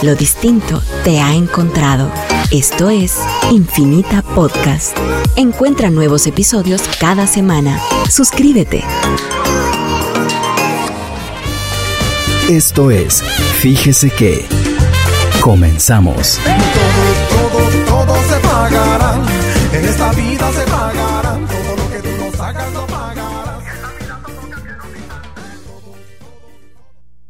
Lo distinto te ha encontrado. Esto es Infinita Podcast. Encuentra nuevos episodios cada semana. Suscríbete. Esto es Fíjese que. Comenzamos. Todo, todo, todo se pagará. En esta vida se pagará.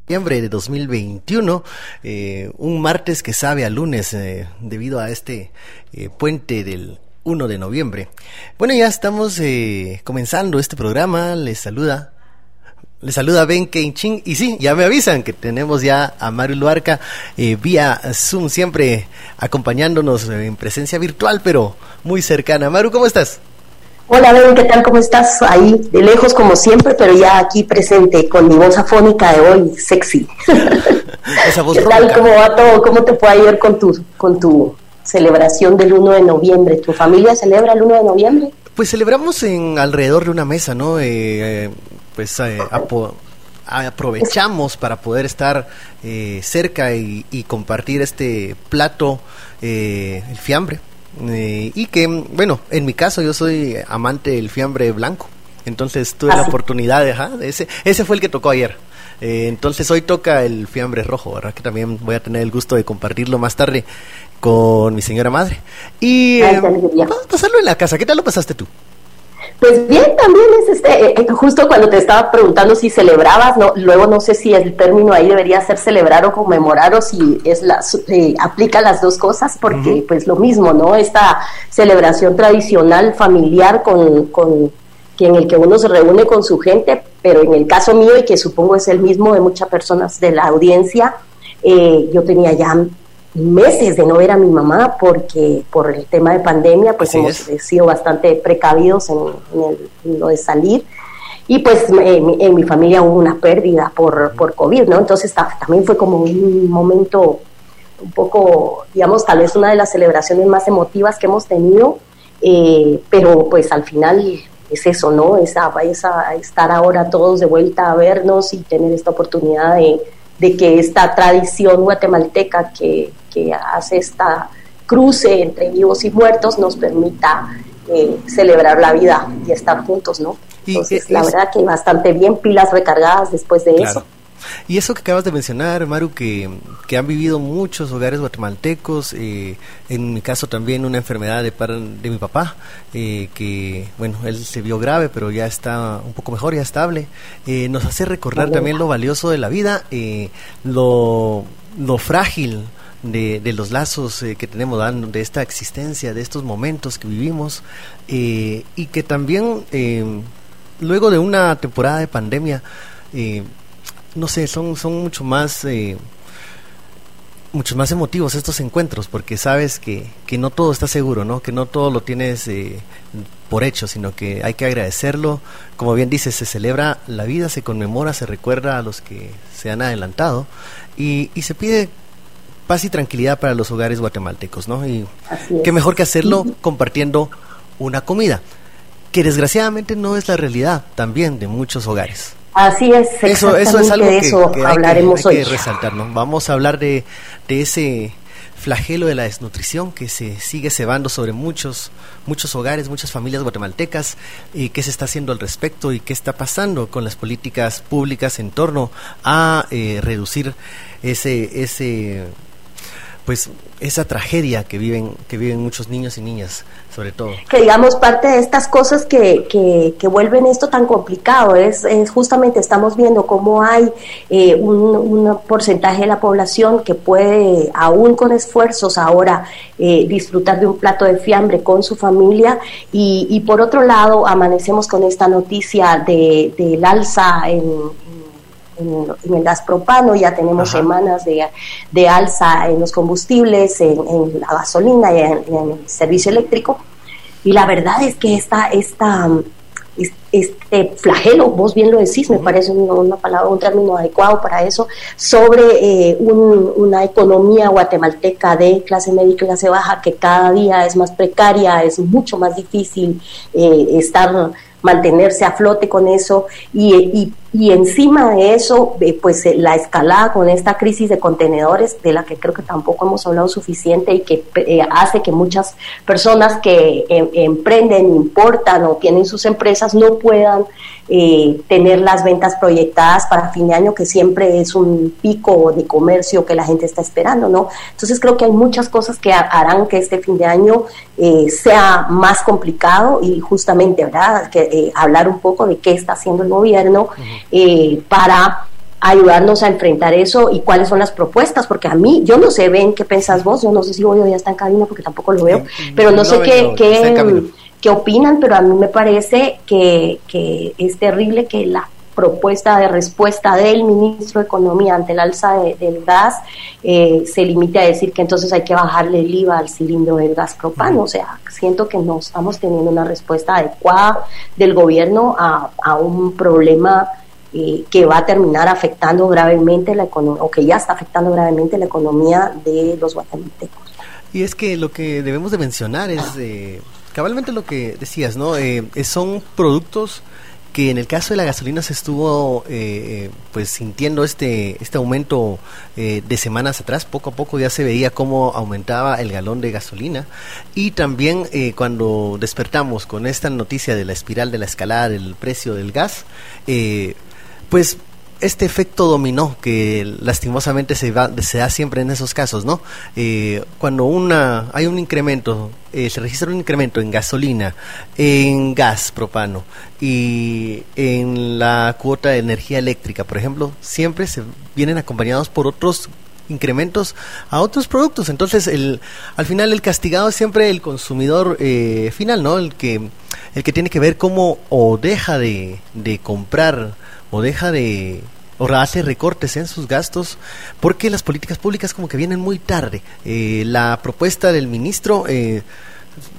Noviembre de 2021, eh, un martes que sabe a lunes eh, debido a este eh, puente del 1 de noviembre. Bueno, ya estamos eh, comenzando este programa. Les saluda les saluda Ben Ching y sí, ya me avisan que tenemos ya a Mario Luarca vía Zoom, siempre acompañándonos en presencia virtual, pero muy cercana. Maru, ¿cómo estás? Hola, Ben, ¿qué tal? ¿Cómo estás? Ahí, de lejos como siempre, pero ya aquí presente con mi voz afónica de hoy, sexy. Esa voz ¿Qué tal? ronca. ¿Cómo va todo? ¿Cómo te puede ir con tu, con tu celebración del 1 de noviembre? ¿Tu familia celebra el 1 de noviembre? Pues celebramos en alrededor de una mesa, ¿no? Eh, eh, pues eh, aprovechamos para poder estar eh, cerca y, y compartir este plato, eh, el fiambre. Eh, y que, bueno, en mi caso yo soy amante del fiambre blanco. Entonces tuve Ah, la sí. oportunidad de, ajá, de ese, ese fue el que tocó ayer. Eh, entonces hoy toca el fiambre rojo, ¿verdad? Que también voy a tener el gusto de compartirlo más tarde con mi señora madre. Y eh, pasarlo en la casa. ¿Qué tal lo pasaste tú? Pues bien, también es este, eh, eh, justo cuando te estaba preguntando si celebrabas, no, luego no sé si el término ahí debería ser celebrar o conmemorar o si es la, eh, aplica las dos cosas, porque pues lo mismo, ¿no? Esta celebración tradicional familiar con, con que en el que uno se reúne con su gente, pero en el caso mío y que supongo es el mismo de muchas personas de la audiencia, eh, yo tenía ya meses de no ver a mi mamá porque por el tema de pandemia pues Así hemos es. sido bastante precavidos en, en el- en lo de salir y pues en, mi- en mi familia hubo una pérdida por, por COVID, ¿no? Entonces ta- también fue como un momento un poco, digamos, tal vez una de las celebraciones más emotivas que hemos tenido, eh, pero pues al final es eso, ¿no? Esa, esa, estar ahora todos de vuelta a vernos y tener esta oportunidad de, de que esta tradición guatemalteca que, que hace esta cruce entre vivos y muertos nos permita eh, celebrar la vida y estar juntos, ¿no? Entonces, eh, la verdad que bastante bien, pilas recargadas después de Claro. eso. Y eso que acabas de mencionar, Maru, que, que han vivido muchos hogares guatemaltecos, eh, en mi caso también una enfermedad de, par- de mi papá, eh, que, bueno, él se vio grave, pero ya está un poco mejor, ya estable, eh, nos hace recordar también lo valioso de la vida, eh, lo, lo frágil de, de los lazos eh, que tenemos, de esta existencia, de estos momentos que vivimos, eh, y que también, eh, luego de una temporada de pandemia, no sé, son, son mucho más muchos más emotivos estos encuentros porque sabes que, que no todo está seguro, ¿no? Que no todo lo tienes por hecho, sino que hay que agradecerlo. Como bien dices, se celebra la vida, se conmemora, se recuerda a los que se han adelantado y, y se pide paz y tranquilidad para los hogares guatemaltecos, ¿no? Y qué mejor que hacerlo compartiendo una comida, que desgraciadamente no es la realidad también de muchos hogares. Así es, Eso, eso es algo de que, eso que hay, que, hablaremos hay que hoy. resaltar, ¿no? Vamos a hablar de, de ese flagelo de la desnutrición que se sigue cebando sobre muchos muchos hogares, muchas familias guatemaltecas, y qué se está haciendo al respecto y qué está pasando con las políticas públicas en torno a eh, reducir ese ese pues esa tragedia que viven que viven muchos niños y niñas sobre todo. que digamos parte de estas cosas que, que, que vuelven esto tan complicado es, es justamente estamos viendo cómo hay eh, un, porcentaje de la población que puede aún con esfuerzos ahora eh, disfrutar de un plato de fiambre con su familia y, y por otro lado amanecemos con esta noticia de, del alza en, en, en el gas propano, ya tenemos Ajá. semanas de, de alza en los combustibles, en, en la gasolina y en, en el servicio eléctrico. Y la verdad es que esta, esta, es- este flagelo, vos bien lo decís, me parece un- una palabra, un término adecuado para eso, sobre eh, un- una economía guatemalteca de clase media y clase baja que cada día es más precaria, es mucho más difícil eh, estar mantenerse a flote con eso y, y y encima de eso, eh, pues eh, la escalada con esta crisis de contenedores, de la que creo que tampoco hemos hablado suficiente y que eh, hace que muchas personas que em, emprenden, importan o tienen sus empresas no puedan tener las ventas proyectadas para fin de año, que siempre es un pico de comercio que la gente está esperando, ¿no? Entonces creo que hay muchas cosas que harán que este fin de año sea más complicado y justamente, ¿verdad? Que hablar un poco de qué está haciendo el gobierno eh, para ayudarnos a enfrentar eso y cuáles son las propuestas, porque a mí, yo no sé, ven qué pensás vos, yo no sé si hoy ya está en cabina porque tampoco lo veo, pero no, sé qué, qué, opinan, pero a mí me parece que, que es terrible que la propuesta de respuesta del ministro de Economía ante el alza del gas eh, se limite a decir que entonces hay que bajarle el IVA al cilindro del gas propano. O sea, siento que no estamos teniendo una respuesta adecuada del gobierno a, a un problema eh, que va a terminar afectando gravemente la economía, o que ya está afectando gravemente la economía de los guatemaltecos. Y es que lo que debemos de mencionar es eh, cabalmente lo que decías, ¿no? Eh, son productos que en el caso de la gasolina se estuvo pues sintiendo este este aumento de semanas atrás poco a poco ya se veía cómo aumentaba el galón de gasolina y también cuando despertamos con esta noticia de la espiral de la escalada del precio del gas pues este efecto dominó que lastimosamente se, va, se da siempre en esos casos, ¿no? Eh, cuando una hay un incremento, eh, se registra un incremento en gasolina, en gas propano y en la cuota de energía eléctrica, por ejemplo, siempre se vienen acompañados por otros incrementos a otros productos. Entonces, el, al final el castigado es siempre el consumidor eh, final, ¿no? El que, el que tiene que ver cómo o deja de, de comprar o deja de o hace recortes en sus gastos porque las políticas públicas como que vienen muy tarde. Eh, la propuesta del ministro eh,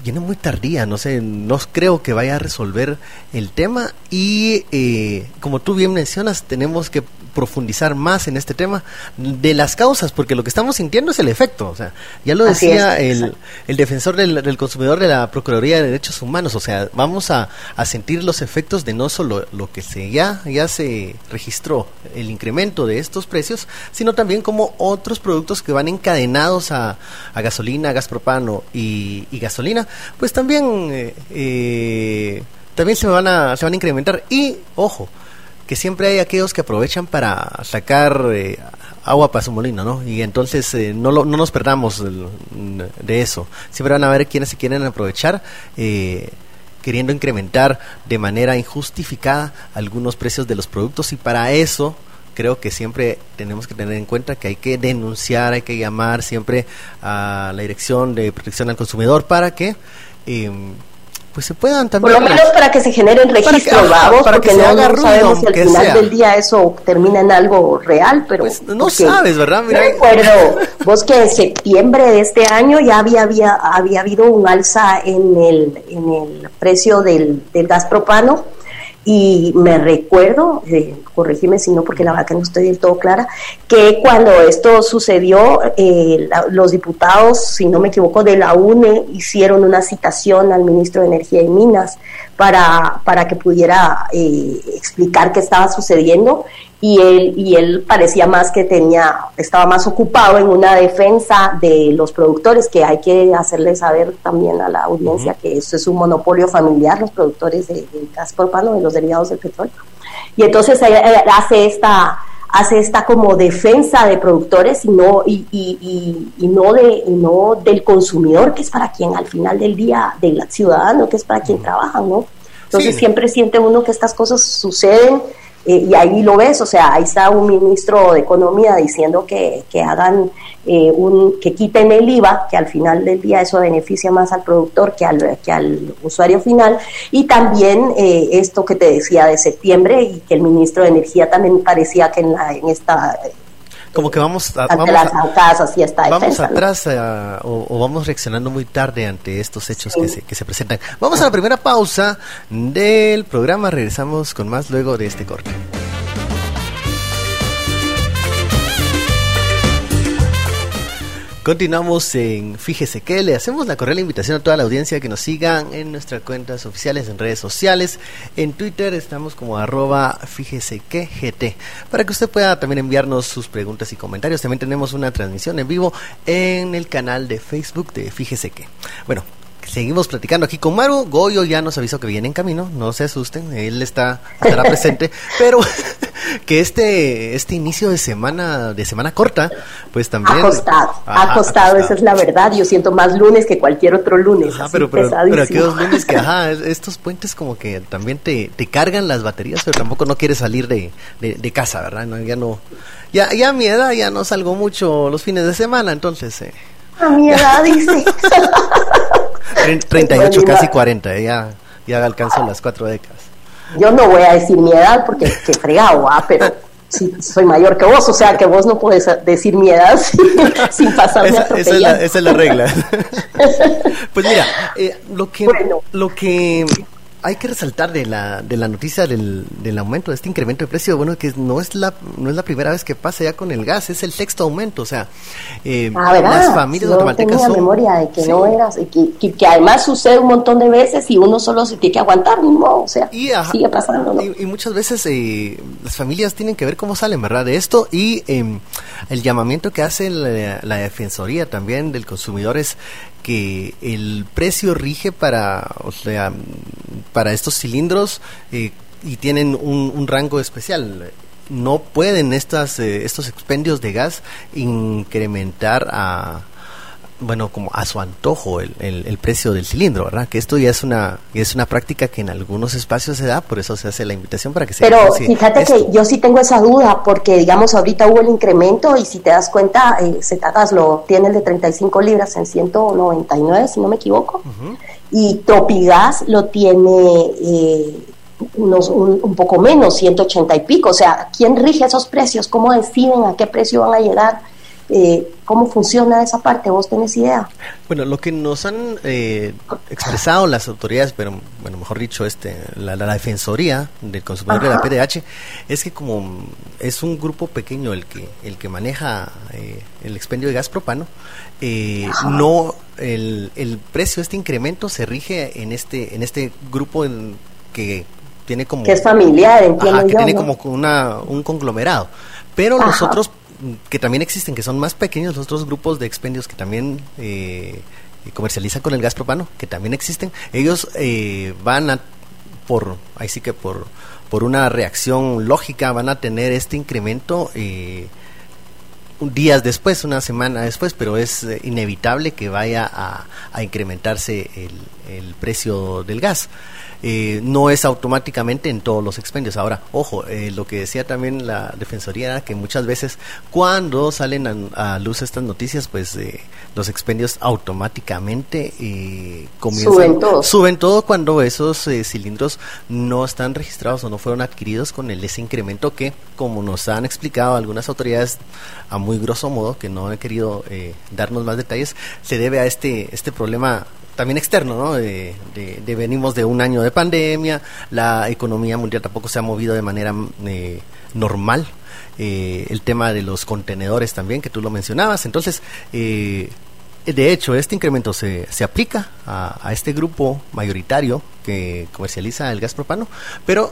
viene muy tardía, no sé, no creo que vaya a resolver el tema y eh, como tú bien mencionas, tenemos que profundizar más en este tema de las causas, porque lo que estamos sintiendo es el efecto. O sea, ya lo decía el, el, defensor del, consumidor de la Procuraduría de Derechos Humanos. O sea, vamos a, a, sentir los efectos de no solo lo que se ya, ya se registró, el incremento de estos precios, sino también como otros productos que van encadenados a, a gasolina, gas propano y, y gasolina, pues también, eh, eh, también se van, a, se van a incrementar. Y, ojo, que siempre hay aquellos que aprovechan para sacar eh, agua para su molino, ¿no? Y entonces eh, no, no nos perdamos de, eso. Siempre van a haber quienes se quieren aprovechar. Eh, queriendo incrementar de manera injustificada algunos precios de los productos y para eso creo que siempre tenemos que tener en cuenta que hay que denunciar, hay que llamar siempre a la Dirección de Protección al Consumidor para que pues se puedan también. Por lo menos para que se generen registros, vamos, porque no, sabemos si al final del día eso termina en algo real, pero. Pues no sabes, ¿verdad? Mira. recuerdo, vos que en septiembre de este año ya había, había, había habido un alza en el, en el precio del, del gas propano y me recuerdo, eh, si no, porque la que no estoy del todo clara, que cuando esto sucedió, eh, los diputados, si no me equivoco, de la UNE hicieron una citación al ministro de Energía y Minas para, para que pudiera eh, explicar qué estaba sucediendo y él, y él parecía más que tenía, estaba más ocupado en una defensa de los productores, que hay que hacerle saber también a la audiencia que eso es un monopolio familiar, los productores de, gas propano, de los derivados del petróleo. Y entonces hace esta hace esta como defensa de productores y no y, y, y, no de no del consumidor que es para quien al final del día del ciudadano que es para quien trabaja no entonces siempre siente uno que estas cosas suceden eh, y ahí lo ves, o sea, ahí está un ministro de Economía diciendo que, que hagan eh, un, que quiten el IVA, que al final del día eso beneficia más al productor que al, que al usuario final, y también eh, esto que te decía de septiembre y que el ministro de Energía también parecía que en, la, en esta como que vamos, a, vamos, vamos atrás o, vamos reaccionando muy tarde ante estos hechos que, se, que se presentan. Vamos a la primera pausa del programa, regresamos con más luego de este corte. Continuamos en Fíjese que le hacemos la cordial invitación a toda la audiencia que nos sigan en nuestras cuentas oficiales en redes sociales. En Twitter estamos como arroba fíjese que GT para que usted pueda también enviarnos sus preguntas y comentarios. También tenemos una transmisión en vivo en el canal de Facebook de Fíjese que. Bueno, seguimos platicando aquí con Maru. Goyo ya nos avisó que viene en camino, no se asusten, él está estará presente, pero que este este inicio de semana de semana corta, pues también ha costado, ha costado, esa es la verdad. Yo siento más lunes que cualquier otro lunes. Ajá, pero, pero, pero aquellos lunes que, ajá, estos puentes como que también te, te cargan las baterías, pero tampoco no quieres salir de, de, casa, ¿verdad? No, ya no, ya, ya a mi edad ya no salgo mucho los fines de semana, entonces... Eh, a mi edad, dice. 38, casi 40, eh, ya, ya alcanzó las cuatro décadas. Yo no voy a decir mi edad porque qué fregado, ¿ah? pero sí, soy mayor que vos, o sea que vos no puedes decir mi edad sin, pasarme esa, esa, es la, esa es la regla. pues mira, eh, lo que lo que hay que resaltar de la, de la noticia del, del, aumento de este incremento de precio, bueno, que no es la no es la primera vez que pasa ya con el gas, es el sexto aumento, o sea, eh, ah, las familias no tenía memoria de que no eras, que, que, además sucede un montón de veces y uno solo se tiene que aguantar, ¿no? O sea, sigue pasando, ¿no? y, muchas veces eh, las familias tienen que ver cómo salen, ¿verdad? De esto y eh, el llamamiento que hace la, la Defensoría también del consumidor es que el precio rige para, o sea, para estos cilindros eh, y tienen un, rango especial. No pueden estas, eh, estos expendios de gas incrementar a, bueno, como a su antojo el, el, precio del cilindro, ¿verdad? Que esto ya es una es una práctica que en algunos espacios se da, por eso se hace la invitación para que se Pero fíjate que yo sí tengo esa duda, porque digamos ahorita hubo el incremento y si te das cuenta, eh, Cetatas lo tiene el de 35 libras en 199, si no me equivoco, y Tropigas lo tiene... Eh, unos, un, poco menos, 180 y pico. O sea, ¿quién rige esos precios? ¿Cómo deciden a qué precio van a llegar? Eh, ¿Cómo funciona esa parte? ¿Vos tenés idea? Bueno, lo que nos han eh, expresado las autoridades, pero bueno, mejor dicho, este, la, Defensoría del Consumidor de la PDH, es que como es un grupo pequeño el que el que maneja eh, el expendio de gas propano, no el, el precio, este incremento se rige en este en este grupo en que tiene como que es familiar, entiendo que tiene como una, un conglomerado. Pero los otros que también existen, que son más pequeños, los otros grupos de expendios que también eh, comercializan con el gas propano, que también existen, ellos eh, van a, por, ahí sí que por, por una reacción lógica, van a tener este incremento eh, días después, una semana después, pero es eh, inevitable que vaya a, a incrementarse el, el precio del gas. Eh, no es automáticamente en todos los expendios. Ahora, ojo, eh, lo que decía también la Defensoría era que muchas veces cuando salen a, luz estas noticias, pues eh, los expendios automáticamente comienzan, suben todo. Suben todo cuando esos cilindros no están registrados o no fueron adquiridos con el, ese incremento que, como nos han explicado algunas autoridades a muy grosso modo, que no han querido darnos más detalles, se debe a este, este problema también externo, ¿no? De, venimos de un año de pandemia, la economía mundial tampoco se ha movido de manera eh, normal, eh, el tema de los contenedores también, que tú lo mencionabas, entonces, eh, de hecho, este incremento se, se aplica a, a, este grupo mayoritario que comercializa el gas propano, pero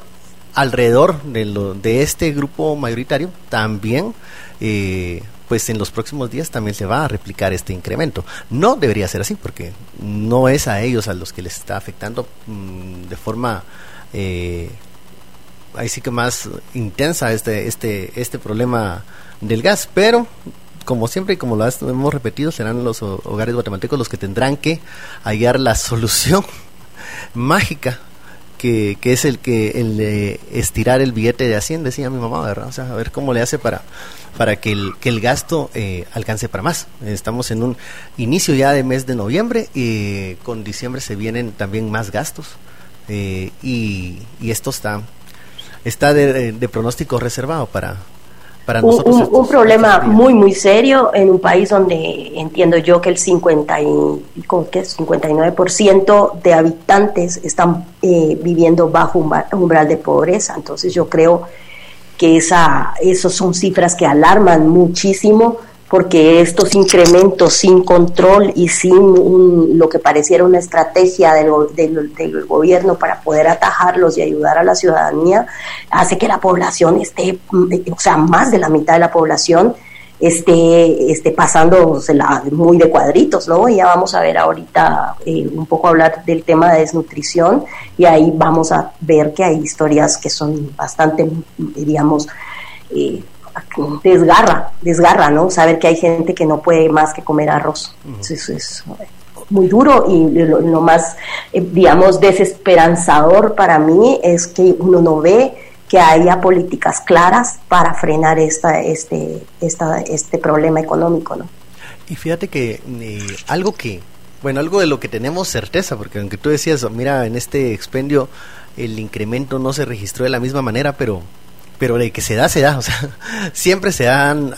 alrededor de, lo, de este grupo mayoritario también eh, pues en los próximos días también se va a replicar este incremento. No debería ser así porque no es a ellos a los que les está afectando mm, de forma eh, ahí sí que más intensa este este este problema del gas, pero como siempre y como lo hemos repetido, serán los hogares guatemaltecos los que tendrán que hallar la solución mágica que, que, es el que el de estirar el billete de Hacienda, decía mi mamá, ¿verdad? O sea, a ver cómo le hace para para que el, que el gasto eh, alcance para más. Estamos en un inicio ya de mes de noviembre y con diciembre se vienen también más gastos eh, y, y, esto está, está de, pronóstico reservado para, para nosotros. Un, un problema muy, muy serio en un país donde entiendo yo que el 50 y, ¿qué? 59% de habitantes están eh, viviendo bajo un umbral de pobreza. Entonces yo creo que esa, esos son cifras que alarman muchísimo, porque estos incrementos sin control y sin lo que pareciera una estrategia del, gobierno para poder atajarlos y ayudar a la ciudadanía, hace que la población esté, o sea, más de la mitad de la población esté, esté pasándosela muy de cuadritos, ¿no? Ya vamos a ver ahorita eh, un poco hablar del tema de desnutrición y ahí vamos a ver que hay historias que son bastante, digamos, eh, desgarra, desgarra, ¿no? Saber que hay gente que no puede más que comer arroz. Eso es muy duro y lo, más, eh, digamos, desesperanzador para mí es que uno no ve que haya políticas claras para frenar esta, este, esta, este problema económico, ¿no? Y fíjate que eh, algo que, bueno, algo de lo que tenemos certeza, porque aunque tú decías, mira, en este expendio el incremento no se registró de la misma manera, pero pero de que se da, se da, o sea, siempre se dan,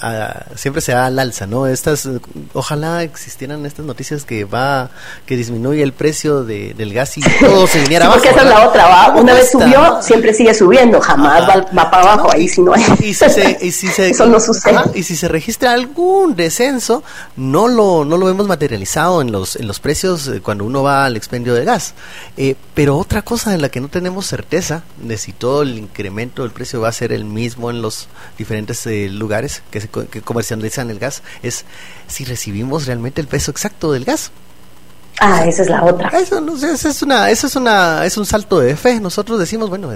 siempre se da al alza, ¿no? Estas, ojalá existieran estas noticias que va, que disminuye el precio de, del gas y todo se viniera abajo. Porque esa es la otra, ¿va? Una vez subió, siempre sigue subiendo, jamás va, para abajo, ahí si no hay. Y si se, y si se, Eso no sucede. y si se registra algún descenso, no lo, no lo vemos materializado en los, en los precios eh, cuando uno va al expendio de gas. Eh, pero otra cosa en la que no tenemos certeza de si todo el incremento del precio va a ser el mismo en los diferentes eh, lugares que, se, que comercializan el gas, es si recibimos realmente el peso exacto del gas. Ah, esa es la otra. Eso, no, eso es una, eso es una, es un salto de fe. Nosotros decimos, bueno,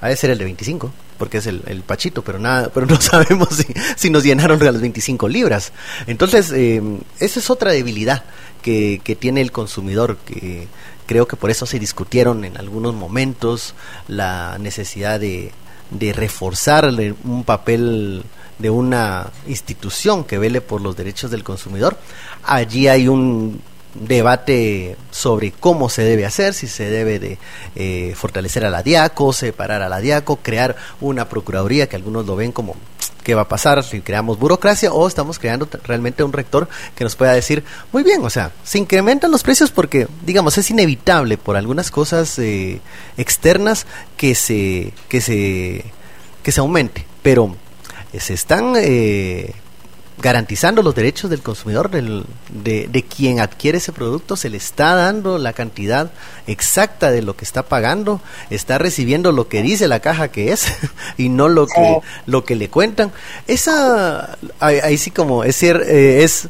ha de ser el de 25, porque es el, el pachito, pero nada, pero no sabemos si, si nos llenaron de las 25 libras. Entonces, eh, esa es otra debilidad que, que tiene el consumidor, que creo que por eso se discutieron en algunos momentos la necesidad de, de reforzar un papel de una institución que vele por los derechos del consumidor. Allí hay un debate sobre cómo se debe hacer, si se debe de eh, fortalecer a la DIACO, separar a la DIACO, crear una procuraduría que algunos lo ven como qué va a pasar si creamos burocracia o estamos creando realmente un rector que nos pueda decir, muy bien, o sea, se incrementan los precios porque, digamos, es inevitable por algunas cosas eh, externas que se, que se, que se aumente, pero se están eh, garantizando los derechos del consumidor, del, de, de, quien adquiere ese producto, se le está dando la cantidad exacta de lo que está pagando, está recibiendo lo que dice la caja que es y no lo que lo que le cuentan. Esa ahí, sí como es eh, es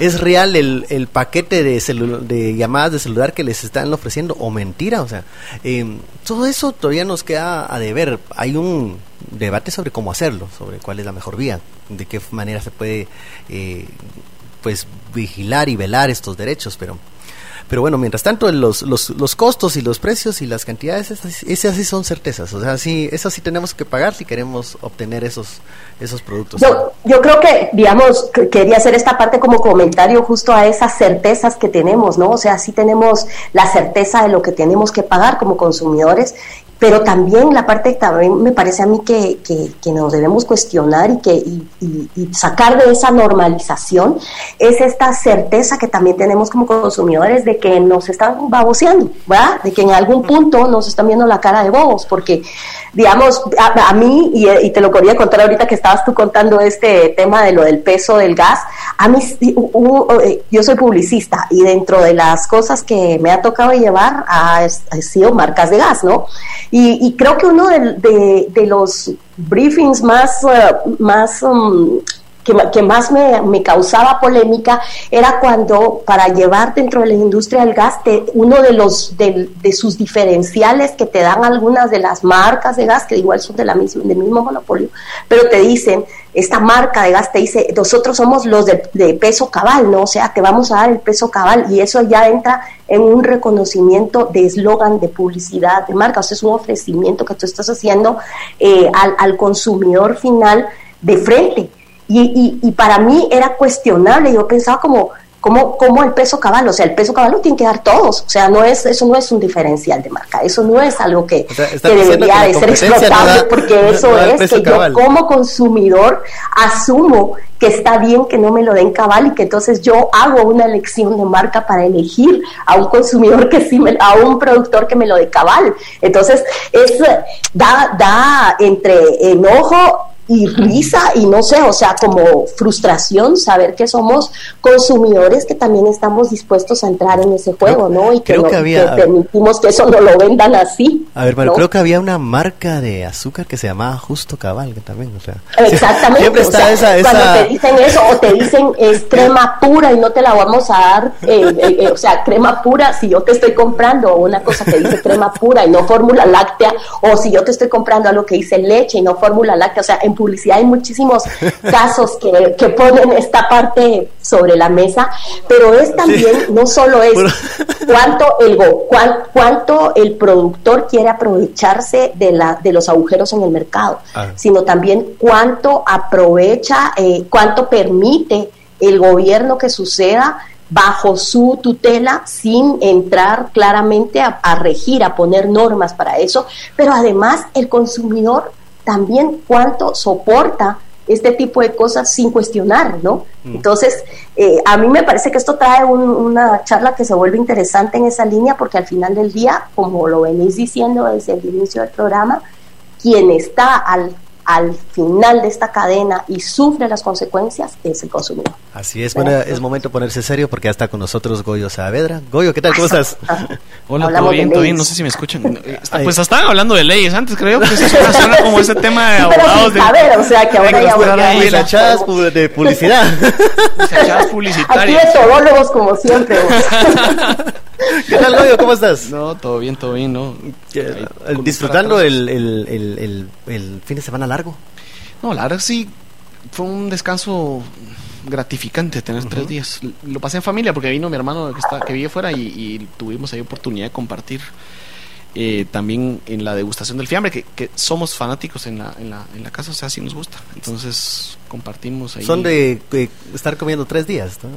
¿Es real el, el paquete de, de llamadas de celular que les están ofreciendo o mentira? O sea, eh, todo eso todavía nos queda a deber. Hay un debate sobre cómo hacerlo, sobre cuál es la mejor vía, de qué manera se puede eh, pues vigilar y velar estos derechos, pero pero bueno, mientras tanto, los, los, los costos y los precios y las cantidades, esas, sí son certezas. O sea, sí, esas sí tenemos que pagar si queremos obtener esos, esos productos. Yo, yo creo que, digamos, quería hacer esta parte como comentario justo a esas certezas que tenemos, ¿no? O sea, sí tenemos la certeza de lo que tenemos que pagar como consumidores pero también la parte también me parece a mí que, que, nos debemos cuestionar y, que, y, sacar de esa normalización es esta certeza que también tenemos como consumidores de que nos están baboseando, ¿verdad? De que en algún punto nos están viendo la cara de bobos, porque, digamos, a, mí, y, te lo quería contar ahorita que estabas tú contando este tema de lo del peso del gas, a mí, eh, yo soy publicista y dentro de las cosas que me ha tocado llevar ha, ha sido marcas de gas, ¿no? Y, creo que uno de, de, los briefings más, uh, más um, que, más me, causaba polémica era cuando para llevar dentro de la industria del gas, uno de los de, sus diferenciales que te dan algunas de las marcas de gas, que igual son de la misma, del mismo monopolio, pero te dicen, esta marca de gas te dice, nosotros somos los de, peso cabal, ¿no? O sea, te vamos a dar el peso cabal y eso ya entra en un reconocimiento de eslogan, de publicidad, de marca, o sea, es un ofrecimiento que tú estás haciendo eh, al, al consumidor final de frente. Y, y, para mí era cuestionable, yo pensaba como, como, como el peso cabal, o sea, el peso cabal lo tienen que dar todos, o sea, no es, eso no es un diferencial de marca, eso no es algo que, debería de ser explotable, porque eso es que yo como consumidor asumo que está bien que no me lo den cabal y que entonces yo hago una elección de marca para elegir a un consumidor que sí, me, a un productor que me lo dé cabal. Entonces, es, da, da entre enojo y risa y no sé, o sea, como frustración saber que somos consumidores que también estamos dispuestos a entrar en ese juego, ¿no? Y que, creo no- que había- que permitimos que eso no lo vendan así. A ver, pero ¿no? creo que había una marca de azúcar que se llamaba Justo Cabal, que también, o sea. Exactamente. Siempre o está sea, esa, esa... Cuando te dicen eso o te dicen es crema pura y no te la vamos a dar, eh, eh, eh, o sea, crema pura, si yo te estoy comprando una cosa que dice crema pura y no fórmula láctea, o si yo te estoy comprando algo que dice leche y no fórmula láctea, o sea, en publicidad. Hay muchísimos casos que, que ponen esta parte sobre la mesa, pero es también, no solo es cuánto el go- cuán- cuánto el productor quiere aprovecharse de la de los agujeros en el mercado, Ah. sino también cuánto aprovecha, eh, cuánto permite el gobierno que suceda bajo su tutela sin entrar claramente a, a regir, a poner normas para eso, pero además el consumidor también cuánto soporta este tipo de cosas sin cuestionar, ¿no? Entonces, eh, a mí me parece que esto trae un- una charla que se vuelve interesante en esa línea porque al final del día, como lo venís diciendo desde el inicio del programa, quien está al, al final de esta cadena y sufre las consecuencias es el consumidor. Así es, bueno, es momento de ponerse serio porque ya está con nosotros Goyo Saavedra. Goyo, ¿qué tal? ¿Cómo estás? Hola, Hablamos todo bien, todo bien. No sé si me escuchan. Eh. Pues estaban hablando de leyes antes, creo. Pues eso suena, suena como ese tema de Sí, pero abogados. sin de, o sea, que ahora ya voy la- pu- de publicidad. chachadas Aquí publicitarias. de todólogos como siempre. ¿Qué tal, Goyo? ¿Cómo estás? No, todo bien, todo bien, ¿no? Disfrutando el, el, el, el, fin de semana largo. No, la verdad sí fue un descanso gratificante tener tres días. Lo pasé en familia porque vino mi hermano que, está, que vive fuera y, y tuvimos ahí oportunidad de compartir eh, también en la degustación del fiambre, que, que somos fanáticos en la, en, la, en la casa, o sea, sí nos gusta. Entonces compartimos ahí. Son de, de estar comiendo tres días. ¿no?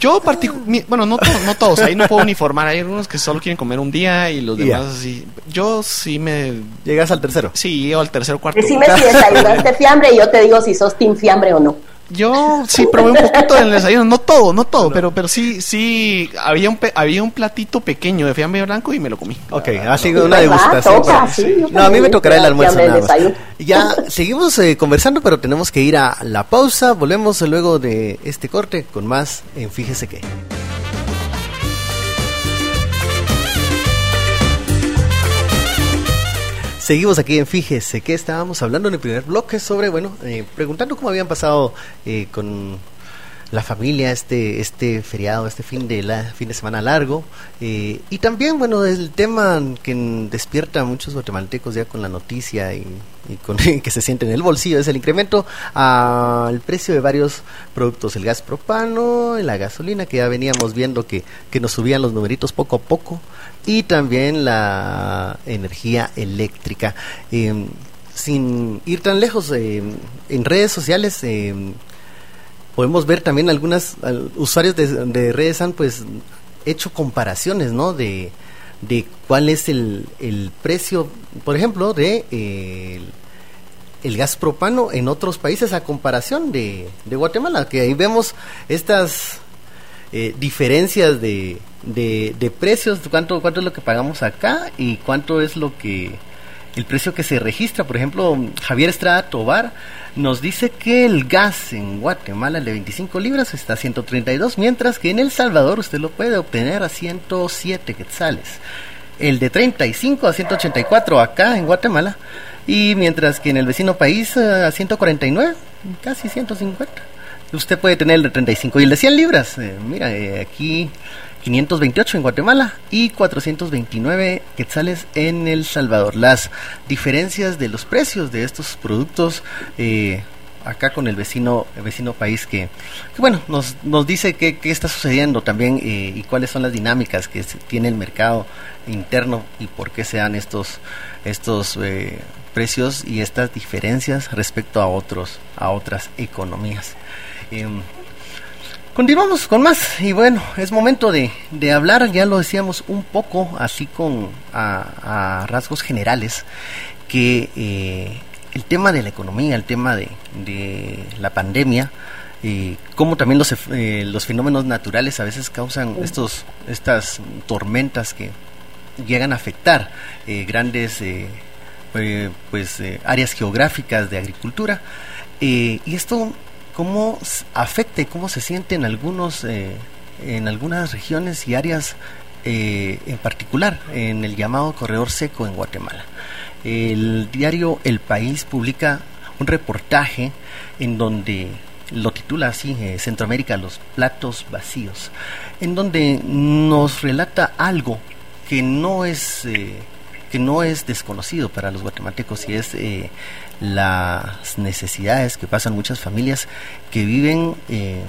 Yo particu- mi- bueno, no, to- no todos, ahí no puedo uniformar, hay algunos que solo quieren comer un día y los demás así. Yo sí me... Llegas al tercero. Sí, llego al tercer o cuarto. Decime si desayunaste fiambre y yo te digo si sos team fiambre o no. Yo sí probé un poquito del desayuno, no todo, no todo, pero pero sí sí había un pe- había un platito pequeño de fiambre blanco y me lo comí. Ok, ha sido una degustación. Toca, sí, No, a mí me tocará el almuerzo. nada más. Ya seguimos eh, conversando, pero tenemos que ir a la pausa. Volvemos luego de este corte con más en Fíjese que. Seguimos aquí en Fíjese que estábamos hablando en el primer bloque sobre, bueno, eh, preguntando cómo habían pasado eh, con la familia este este feriado, este fin de la fin de semana largo eh, y también bueno el tema que despierta a muchos guatemaltecos ya con la noticia y, y con que se siente en el bolsillo es el incremento al precio de varios productos, el gas propano, la gasolina que ya veníamos viendo que que nos subían los numeritos poco a poco y también la energía eléctrica. Eh, sin ir tan lejos, eh, en redes sociales eh, podemos ver también algunas al- usuarios de, de redes han pues hecho comparaciones, ¿no? De, de cuál es el, el precio, por ejemplo, de el, el gas propano en otros países a comparación de, de Guatemala, que ahí vemos estas eh, diferencias de, de, de precios, cuánto, cuánto es lo que pagamos acá y cuánto es lo que el precio que se registra. Por ejemplo, Javier Estrada Tobar nos dice que el gas en Guatemala, el de 25 libras, está a 132, mientras que en El Salvador usted lo puede obtener a 107 quetzales. El de 35 a 184 acá en Guatemala, y mientras que en el vecino país eh, a 149, casi 150. Usted puede tener el de 35 y el de 100 libras. eh, mira, eh, aquí 528 en Guatemala y 429 quetzales en El Salvador. Las diferencias de los precios de estos productos eh, acá con el vecino el vecino país que, bueno nos, nos dice qué, está sucediendo también eh, y cuáles son las dinámicas que tiene el mercado interno y por qué se dan estos estos eh, precios y estas diferencias respecto a otros a otras economías. Continuamos con más y bueno, es momento de, de hablar, ya lo decíamos un poco así con a, a rasgos generales, que eh, el tema de la economía, el tema de, de la pandemia, eh, como también los, eh, los fenómenos naturales a veces causan estos estas tormentas que llegan a afectar eh, grandes pues áreas geográficas de agricultura. Y esto cómo afecta y cómo se siente en algunos en algunas regiones y áreas eh, en particular en el llamado corredor seco en Guatemala. El diario El País publica un reportaje en donde lo titula así eh, Centroamérica los platos vacíos, en donde nos relata algo que no es eh, que no es desconocido para los guatemaltecos y es eh, las necesidades que pasan muchas familias que viven eh,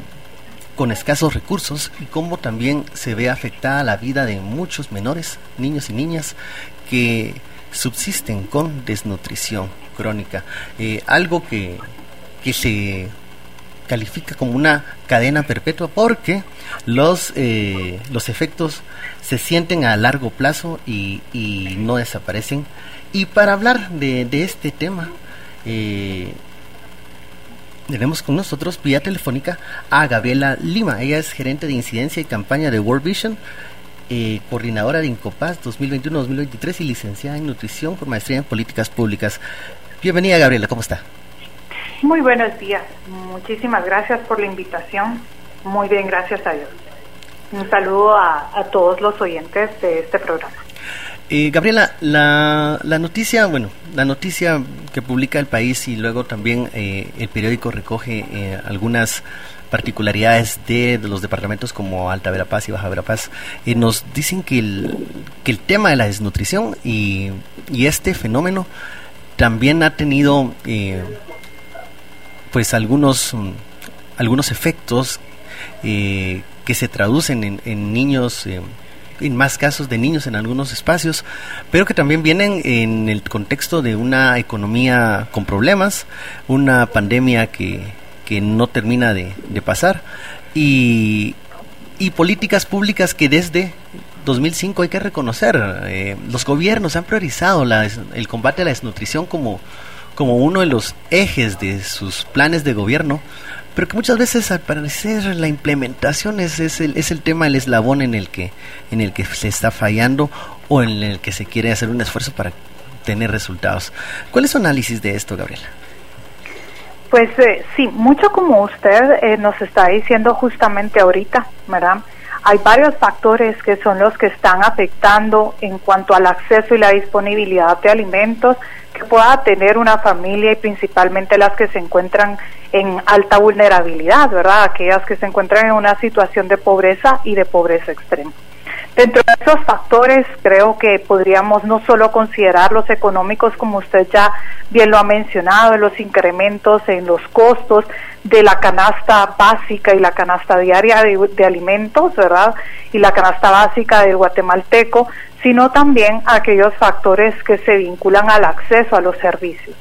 con escasos recursos y cómo también se ve afectada la vida de muchos menores, niños y niñas que subsisten con desnutrición crónica. Eh, algo que, que se califica como una cadena perpetua porque los, eh, los efectos se sienten a largo plazo y, y no desaparecen. Y para hablar de, de este tema, eh, tenemos con nosotros vía telefónica a Gabriela Lima. Ella es gerente de incidencia y campaña de World Vision, eh, coordinadora de Incopaz 2021-2023 y licenciada en nutrición por maestría en políticas públicas. Bienvenida Gabriela, ¿cómo está? Muy buenos días. Muchísimas gracias por la invitación. Muy bien, gracias a Dios. Un saludo a, a todos los oyentes de este programa. Eh, Gabriela, la, noticia, bueno, la noticia que publica el país y luego también eh, el periódico recoge eh, algunas particularidades de, los departamentos como Alta Verapaz y Baja Verapaz, eh, nos dicen que el, tema de la desnutrición y, este fenómeno también ha tenido pues algunos, algunos efectos que se traducen en, niños, más casos de niños en algunos espacios, pero que también vienen en el contexto de una economía con problemas, una pandemia que, que no termina de, de pasar y, y políticas públicas que desde 2005 hay que reconocer, eh, los gobiernos han priorizado la el combate a la desnutrición como, como uno de los ejes de sus planes de gobierno, pero que muchas veces al parecer la implementación es, es, el, es el tema, el eslabón en el, que, en el que se está fallando o en el que se quiere hacer un esfuerzo para tener resultados. ¿Cuál es su análisis de esto, Gabriela? Pues eh, sí, mucho como usted eh, nos está diciendo justamente ahorita, ¿verdad? Hay varios factores que son los que están afectando en cuanto al acceso y la disponibilidad de alimentos que pueda tener una familia y principalmente las que se encuentran en alta vulnerabilidad, ¿verdad? Aquellas que se encuentran en una situación de pobreza y de pobreza extrema. Dentro de esos factores creo que podríamos no solo considerar los económicos, como usted ya bien lo ha mencionado, los incrementos en los costos de la canasta básica y la canasta diaria de, alimentos, ¿verdad? Y la canasta básica del guatemalteco, sino también aquellos factores que se vinculan al acceso a los servicios.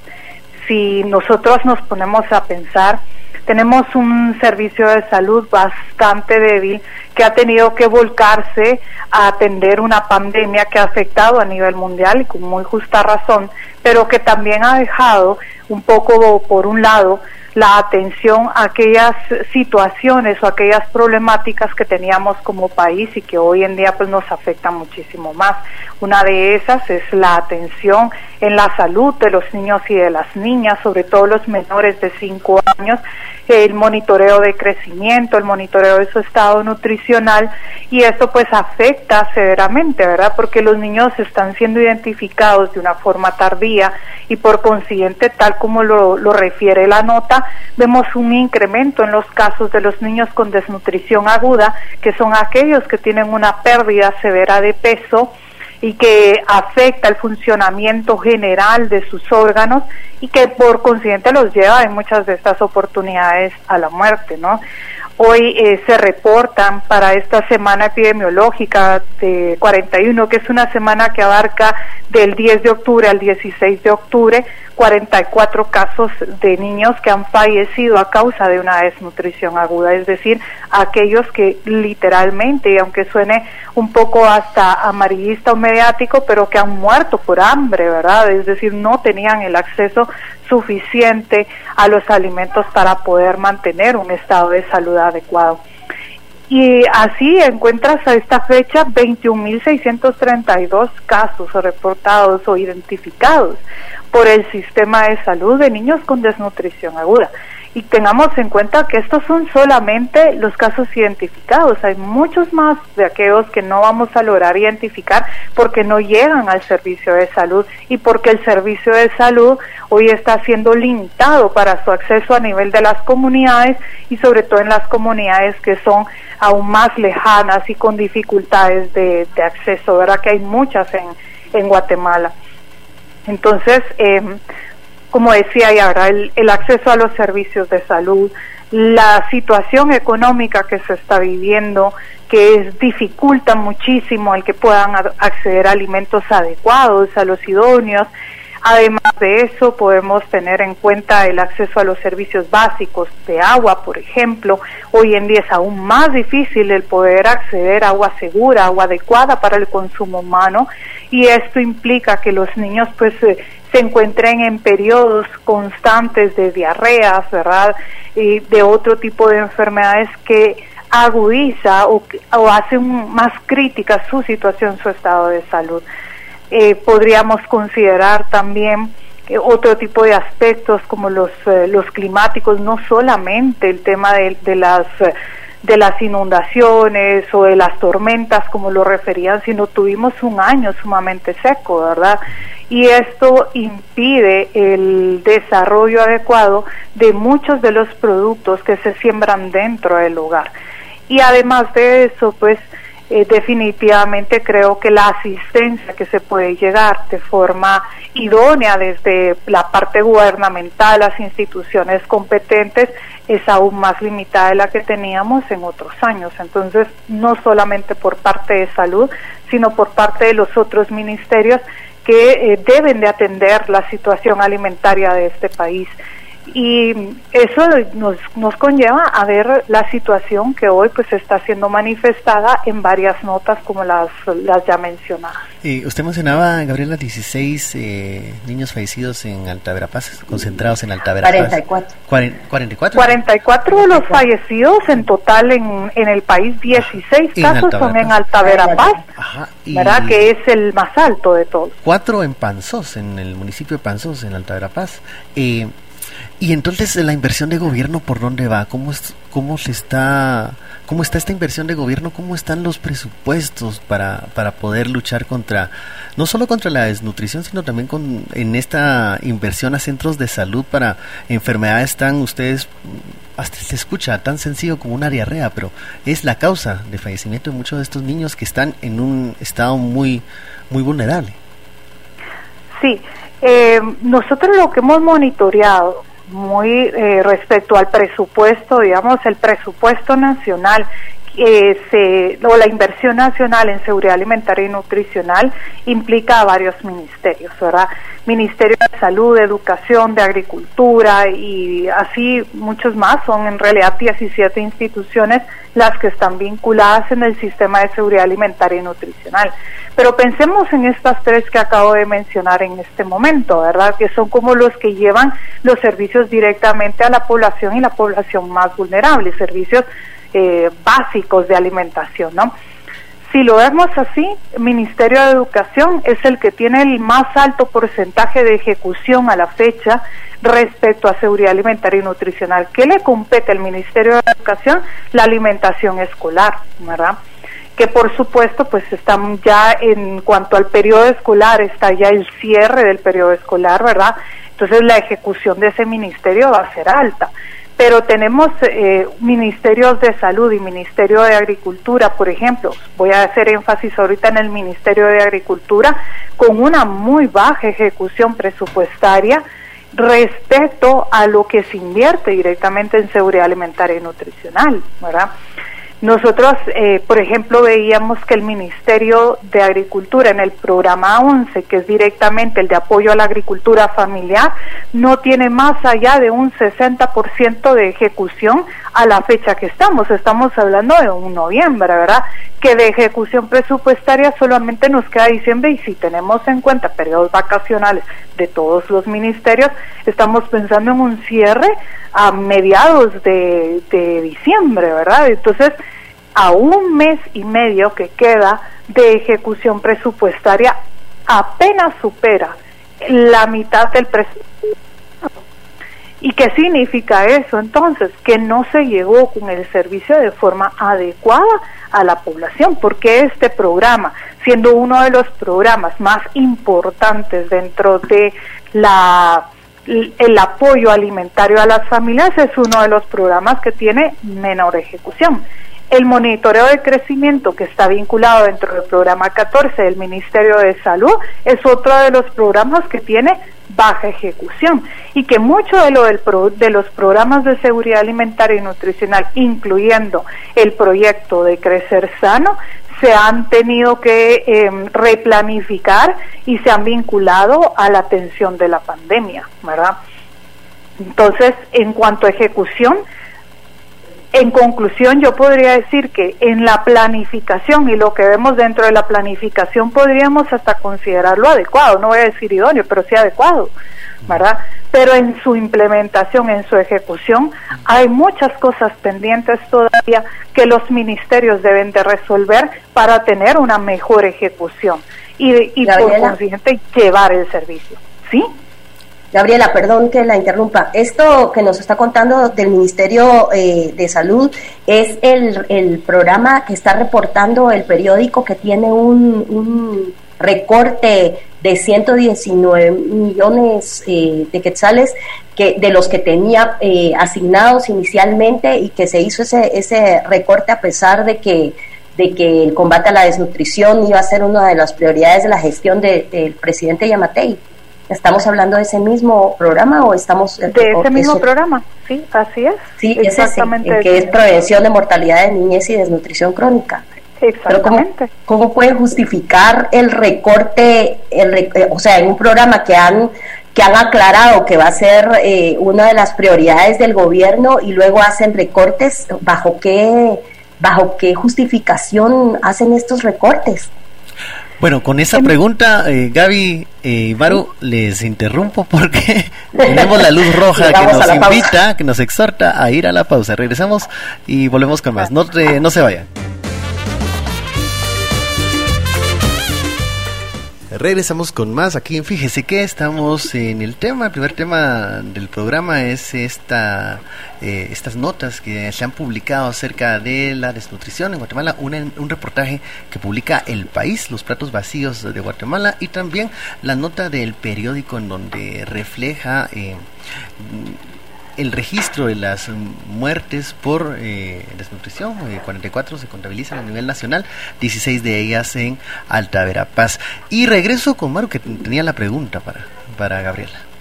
Si nosotros nos ponemos a pensar, tenemos un servicio de salud bastante débil que ha tenido que volcarse a atender una pandemia que ha afectado a nivel mundial y con muy justa razón, pero que también ha dejado un poco por un lado la atención a aquellas situaciones o aquellas problemáticas que teníamos como país y que hoy en día pues nos afectan muchísimo más. Una de esas es la atención en la salud de los niños y de las niñas, sobre todo los menores de 5 años, el monitoreo de crecimiento, el monitoreo de su estado nutricional y esto pues afecta severamente, ¿verdad? Porque los niños están siendo identificados de una forma tardía y por consiguiente, tal como lo, lo refiere la nota, vemos un incremento en los casos de los niños con desnutrición aguda, que son aquellos que tienen una pérdida severa de peso, y que afecta el funcionamiento general de sus órganos y que por consiguiente los lleva en muchas de estas oportunidades a la muerte, ¿no? Hoy eh, se reportan para esta semana epidemiológica de 41, que es una semana que abarca del 10 de octubre al 16 de octubre, 44 casos de niños que han fallecido a causa de una desnutrición aguda, es decir, aquellos que literalmente, y aunque suene un poco hasta amarillista o mediático, pero que han muerto por hambre, ¿verdad? Es decir, no tenían el acceso suficiente a los alimentos para poder mantener un estado de salud adecuado. Y así encuentras a esta fecha 21.632 casos reportados o identificados por el sistema de salud de niños con desnutrición aguda. Y tengamos en cuenta que estos son solamente los casos identificados. Hay muchos más de aquellos que no vamos a lograr identificar porque no llegan al servicio de salud y porque el servicio de salud hoy está siendo limitado para su acceso a nivel de las comunidades y sobre todo en las comunidades que son aún más lejanas y con dificultades de, acceso, ¿verdad? Que hay muchas en, en Guatemala. Entonces, eh, como decía y ahora, el, el acceso a los servicios de salud, la situación económica que se está viviendo, que es, dificulta muchísimo el que puedan acceder a alimentos adecuados, a los idóneos. Además de eso, podemos tener en cuenta el acceso a los servicios básicos de agua, por ejemplo. Hoy en día es aún más difícil el poder acceder a agua segura, agua adecuada para el consumo humano, y esto implica que los niños pues eh, se encuentren en periodos constantes de diarreas, ¿verdad? Y de otro tipo de enfermedades que agudiza o, o hace más crítica su situación, su estado de salud. Eh, podríamos considerar también eh, otro tipo de aspectos como los, eh, los climáticos, no solamente el tema de las de las inundaciones o de las tormentas, como lo referían, sino tuvimos un año sumamente seco, ¿verdad? Y esto impide el desarrollo adecuado de muchos de los productos que se siembran dentro del hogar. Y además de eso, pues eh, definitivamente creo que la asistencia que se puede llegar de forma idónea desde la parte gubernamental, las instituciones competentes, es aún más limitada de la que teníamos en otros años. Entonces, no solamente por parte de salud, sino por parte de los otros ministerios que eh, deben de atender la situación alimentaria de este país y eso nos, nos conlleva a ver la situación que hoy pues está siendo manifestada en varias notas como las, las ya mencionadas. Y usted mencionaba, Gabriela, 16 eh, niños fallecidos en Alta Verapaz, concentrados en Alta Verapaz. 44. 44. 44 de los fallecidos en total en, en el país, 16 casos son en Alta Verapaz, ¿verdad? Que es el más alto de todos. Cuatro en Panzos, en el municipio de Panzos, en Alta Verapaz. Eh, y entonces la inversión de gobierno por dónde va? ¿Cómo es, cómo se está cómo está esta inversión de gobierno? ¿Cómo están los presupuestos para, para poder luchar contra no solo contra la desnutrición, sino también con en esta inversión a centros de salud para enfermedades tan ustedes hasta se escucha tan sencillo como una diarrea, pero es la causa de fallecimiento de muchos de estos niños que están en un estado muy muy vulnerable. Sí, eh, nosotros lo que hemos monitoreado muy eh, respecto al presupuesto, digamos, el presupuesto nacional eh, se, o la inversión nacional en seguridad alimentaria y nutricional implica a varios ministerios, ¿verdad? Ministerio de Salud, de Educación, de Agricultura y así muchos más, son en realidad 17 instituciones las que están vinculadas en el sistema de seguridad alimentaria y nutricional. Pero pensemos en estas tres que acabo de mencionar en este momento, ¿verdad? Que son como los que llevan los servicios directamente a la población y la población más vulnerable, servicios eh, básicos de alimentación, ¿no? Si lo vemos así, el Ministerio de Educación es el que tiene el más alto porcentaje de ejecución a la fecha respecto a seguridad alimentaria y nutricional. ¿Qué le compete al Ministerio de Educación? La alimentación escolar, ¿verdad? Que por supuesto, pues están ya en cuanto al periodo escolar, está ya el cierre del periodo escolar, ¿verdad? Entonces la ejecución de ese ministerio va a ser alta pero tenemos eh, ministerios de salud y ministerio de agricultura, por ejemplo, voy a hacer énfasis ahorita en el ministerio de agricultura, con una muy baja ejecución presupuestaria respecto a lo que se invierte directamente en seguridad alimentaria y nutricional, ¿verdad? Nosotros, eh, por ejemplo, veíamos que el Ministerio de Agricultura en el programa 11, que es directamente el de apoyo a la agricultura familiar, no tiene más allá de un 60% de ejecución a la fecha que estamos. Estamos hablando de un noviembre, ¿verdad? Que de ejecución presupuestaria solamente nos queda diciembre y si tenemos en cuenta periodos vacacionales de todos los ministerios, estamos pensando en un cierre a mediados de, de diciembre, ¿verdad? Entonces, a un mes y medio que queda de ejecución presupuestaria apenas supera la mitad del presupuesto. ¿Y qué significa eso entonces? Que no se llegó con el servicio de forma adecuada a la población, porque este programa, siendo uno de los programas más importantes dentro de la el apoyo alimentario a las familias es uno de los programas que tiene menor ejecución. El monitoreo de crecimiento que está vinculado dentro del programa 14 del Ministerio de Salud es otro de los programas que tiene baja ejecución y que mucho de lo del de los programas de seguridad alimentaria y nutricional, incluyendo el proyecto de Crecer Sano, se han tenido que em, replanificar y se han vinculado a la atención de la pandemia, ¿verdad? Entonces, en cuanto a ejecución, en conclusión, yo podría decir que en la planificación y lo que vemos dentro de la planificación podríamos hasta considerarlo adecuado, no voy a decir idóneo, pero sí adecuado, ¿verdad? Pero en su implementación, en su ejecución, hay muchas cosas pendientes todavía que los ministerios deben de resolver para tener una mejor ejecución y, y por consiguiente llevar el servicio, ¿sí? Gabriela, perdón que la interrumpa. Esto que nos está contando del Ministerio eh, de Salud es el, programa que está reportando el periódico que tiene un, recorte de 119 millones eh, de quetzales que de los que tenía eh, asignados inicialmente y que se hizo ese, ese recorte a pesar de que de que el combate a la desnutrición iba a ser una de las prioridades de la gestión del presidente Yamatei. ¿Estamos hablando de ese mismo programa o estamos... De ese mismo programa, sí, así es. Sí, exactamente. que es prevención de mortalidad de niñez y desnutrición crónica. Exactamente. ¿cómo, puede justificar el recorte, el, eh, o sea, en un programa que han que han aclarado que va a ser eh, una de las prioridades del gobierno y luego hacen recortes, ¿bajo qué, bajo qué justificación hacen estos recortes? Bueno, con esa pregunta, eh, Gaby y eh, Maru, les interrumpo porque tenemos la luz roja que nos invita, que nos exhorta a ir a la pausa. Regresamos y volvemos con más. No, no se vayan. Regresamos con más aquí Fíjese que estamos en el tema, el primer tema del programa es esta, eh, estas notas que se han publicado acerca de la desnutrición en Guatemala, un reportaje que publica El País, los platos vacíos de Guatemala y también la nota del periódico en donde refleja eh, el registro de las muertes por eh, desnutrición, 44 eh, se contabilizan a nivel nacional, 16 de ellas en Alta Verapaz. Y regreso con Maru, que tenía la pregunta para, para Gabriela.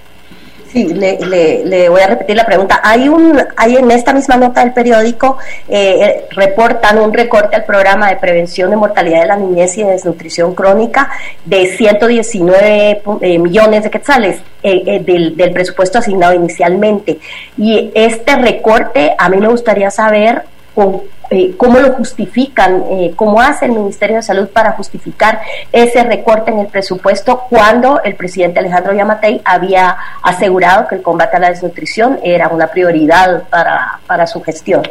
Sí, le, le, voy a repetir la pregunta. Hay un, hay en esta misma nota del periódico eh, eh, reportan un recorte al programa de prevención de mortalidad de la niñez y de desnutrición crónica de 119 eh, millones de quetzales del, del presupuesto asignado inicialmente. Y este recorte, a mí me gustaría saber eh, cómo lo justifican, eh, cómo hace el Ministerio de Salud para justificar ese recorte en el presupuesto cuando el presidente Alejandro Yamatei había asegurado que el combate a la desnutrición era una prioridad para, para su gestión.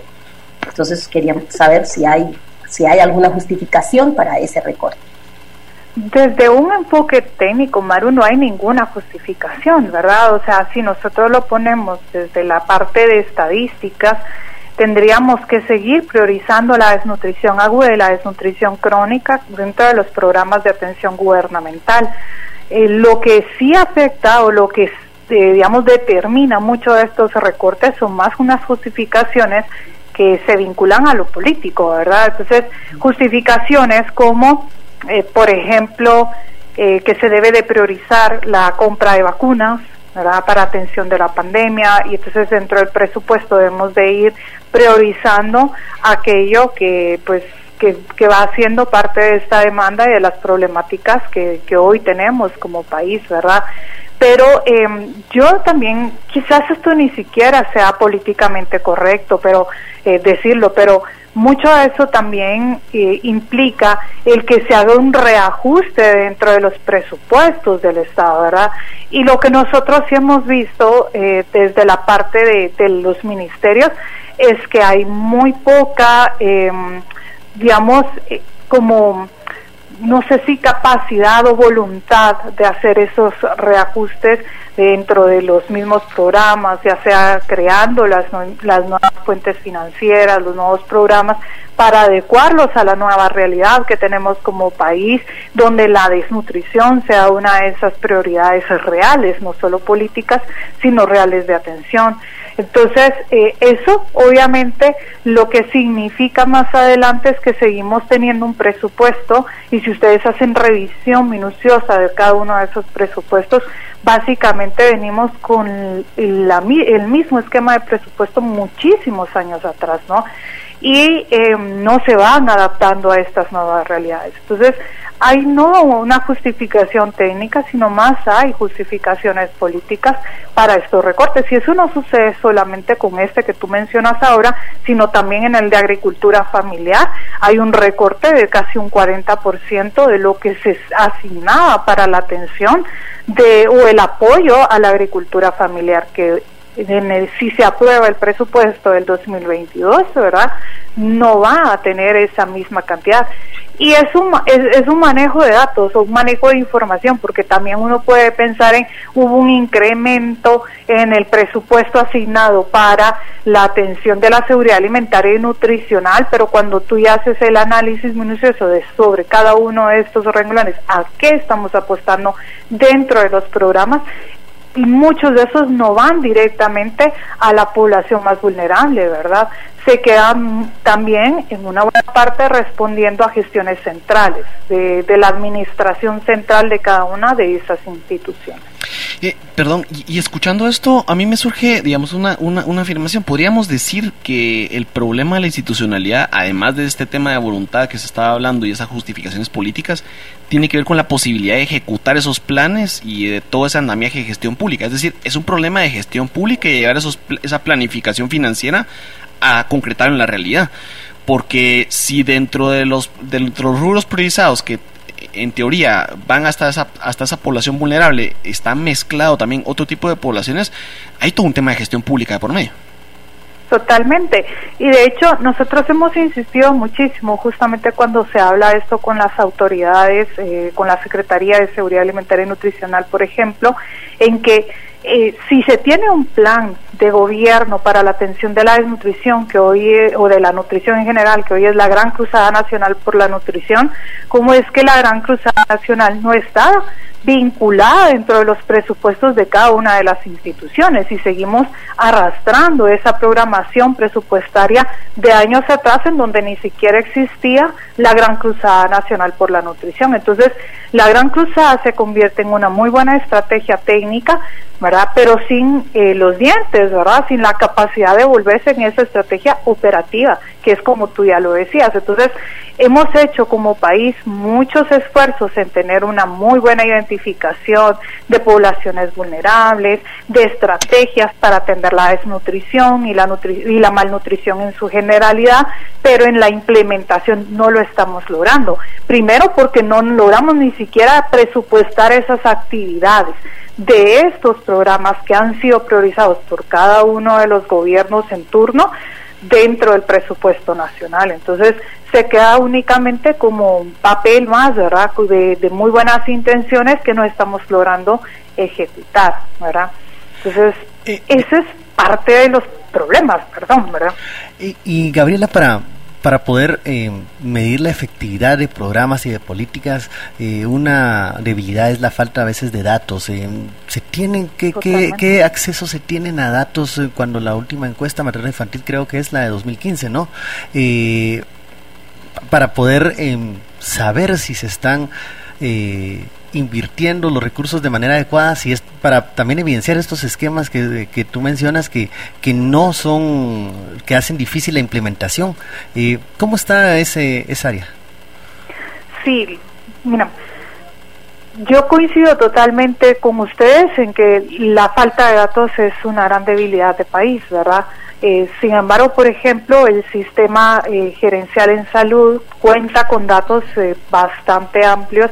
Entonces queríamos saber si hay, si hay alguna justificación para ese recorte. Desde un enfoque técnico, Maru, no hay ninguna justificación, ¿verdad? O sea, si nosotros lo ponemos desde la parte de estadísticas, tendríamos que seguir priorizando la desnutrición aguda y la desnutrición crónica dentro de los programas de atención gubernamental. Eh, lo que sí afecta o lo que eh, digamos determina mucho de estos recortes son más unas justificaciones que se vinculan a lo político, ¿verdad? Entonces, justificaciones como, eh, por ejemplo, que se debe de priorizar la compra de vacunas, ¿verdad? para atención de la pandemia y entonces dentro del presupuesto debemos de ir priorizando aquello que pues que, que, va siendo parte de esta demanda y de las problemáticas que, que hoy tenemos como país, ¿verdad? Pero eh, yo también, quizás esto ni siquiera sea políticamente correcto, pero eh, decirlo, pero mucho de eso también eh, implica el que se haga un reajuste dentro de los presupuestos del Estado, ¿verdad? Y lo que nosotros sí hemos visto eh, desde la parte de, los ministerios es que hay muy poca, em, digamos, eh, como no sé si capacidad o voluntad de hacer esos reajustes dentro de los mismos programas, ya sea creando las, las nuevas fuentes financieras, los nuevos programas, para adecuarlos a la nueva realidad que tenemos como país, donde la desnutrición sea una de esas prioridades reales, no solo políticas, sino reales de atención. Entonces, eh, eso obviamente lo que significa más adelante es que seguimos teniendo un presupuesto y si ustedes hacen revisión minuciosa de cada uno de esos presupuestos, básicamente venimos con el mismo esquema de presupuesto muchísimos años atrás, ¿no? Y eh, no se van adaptando a estas nuevas realidades. Entonces, hay no una justificación técnica, sino más hay justificaciones políticas para estos recortes. Y eso no sucede solamente con este que tú mencionas ahora, sino también en el de agricultura familiar. Hay un recorte de casi un 40% de lo que se asignaba para la atención de o el apoyo a la agricultura familiar que si se aprueba el presupuesto del 2022, ¿verdad? No va a tener esa misma cantidad. Y es un, es, un manejo de datos un manejo de información, porque también uno puede pensar en, hubo un incremento en el presupuesto asignado para la atención de la seguridad alimentaria y nutricional, pero cuando tú ya haces el análisis minucioso de sobre cada uno de estos renglones, a qué estamos apostando dentro de los programas, y muchos de esos no van directamente a la población más vulnerable, ¿verdad? Se quedan también en una buena parte respondiendo a gestiones centrales, de, de la administración central de cada una de esas instituciones. Eh, perdón, y, escuchando esto, a mí me surge, digamos, una, una, una, afirmación. Podríamos decir que el problema de la institucionalidad, además de este tema de voluntad que se estaba hablando y esas justificaciones políticas, tiene que ver con la posibilidad de ejecutar esos planes y de todo ese andamiaje de gestión pública. Es decir, es un problema de gestión pública y llevar esos, esa planificación financiera a concretar en la realidad. Porque si dentro de los, dentro de los rubros priorizados que en teoría van hasta esa, hasta esa población vulnerable, está mezclado también otro tipo de poblaciones, hay todo un tema de gestión pública de por medio. Totalmente. Y de hecho, nosotros hemos insistido muchísimo, justamente cuando se habla esto con las autoridades, eh, con la Secretaría de Seguridad Alimentaria y Nutricional, por ejemplo, en que eh, si se tiene un plan de gobierno para la atención de la desnutrición, que hoy, o de la nutrición en general, que hoy es la Gran Cruzada Nacional por la Nutrición, ¿cómo es que la Gran Cruzada Nacional no está vinculada dentro de los presupuestos de cada una de las instituciones y seguimos arrastrando esa programación presupuestaria de años atrás en donde ni siquiera existía la Gran Cruzada Nacional por la Nutrición. Entonces, la Gran Cruzada se convierte en una muy buena estrategia técnica, ¿verdad? Pero sin eh, los dientes, ¿verdad? Sin la capacidad de volverse en esa estrategia operativa, que es como tú ya lo decías. Entonces, hemos hecho como país muchos esfuerzos en tener una muy buena identificación de poblaciones vulnerables, de estrategias para atender la desnutrición y la, y la malnutrición en su generalidad, pero en la implementación no lo estamos logrando. Primero porque no logramos ni siquiera presupuestar esas actividades de estos programas que han sido priorizados por cada uno de los gobiernos en turno dentro del presupuesto nacional. Entonces se queda únicamente como un papel más, ¿verdad? De, de muy buenas intenciones que no estamos logrando ejecutar, ¿verdad? Entonces, eh, ese es parte de los problemas, perdón, ¿verdad? Y, y Gabriela, para, para poder eh, medir la efectividad de programas y de políticas, eh, una debilidad es la falta a veces de datos. Eh, ¿Se tienen qué, qué, acceso se tienen a datos cuando la última encuesta materna infantil creo que es la de 2015, ¿no? para poder saber si se están invirtiendo los recursos de manera adecuada, si es para también evidenciar estos esquemas que, que tú mencionas que, que no son, que hacen difícil la implementación. Eh, ¿Cómo está ese, esa área? Sí, mira, yo coincido totalmente con ustedes en que la falta de datos es una gran debilidad de país, ¿verdad? Eh, sin embargo, por ejemplo, el sistema eh, gerencial en salud cuenta con datos eh, bastante amplios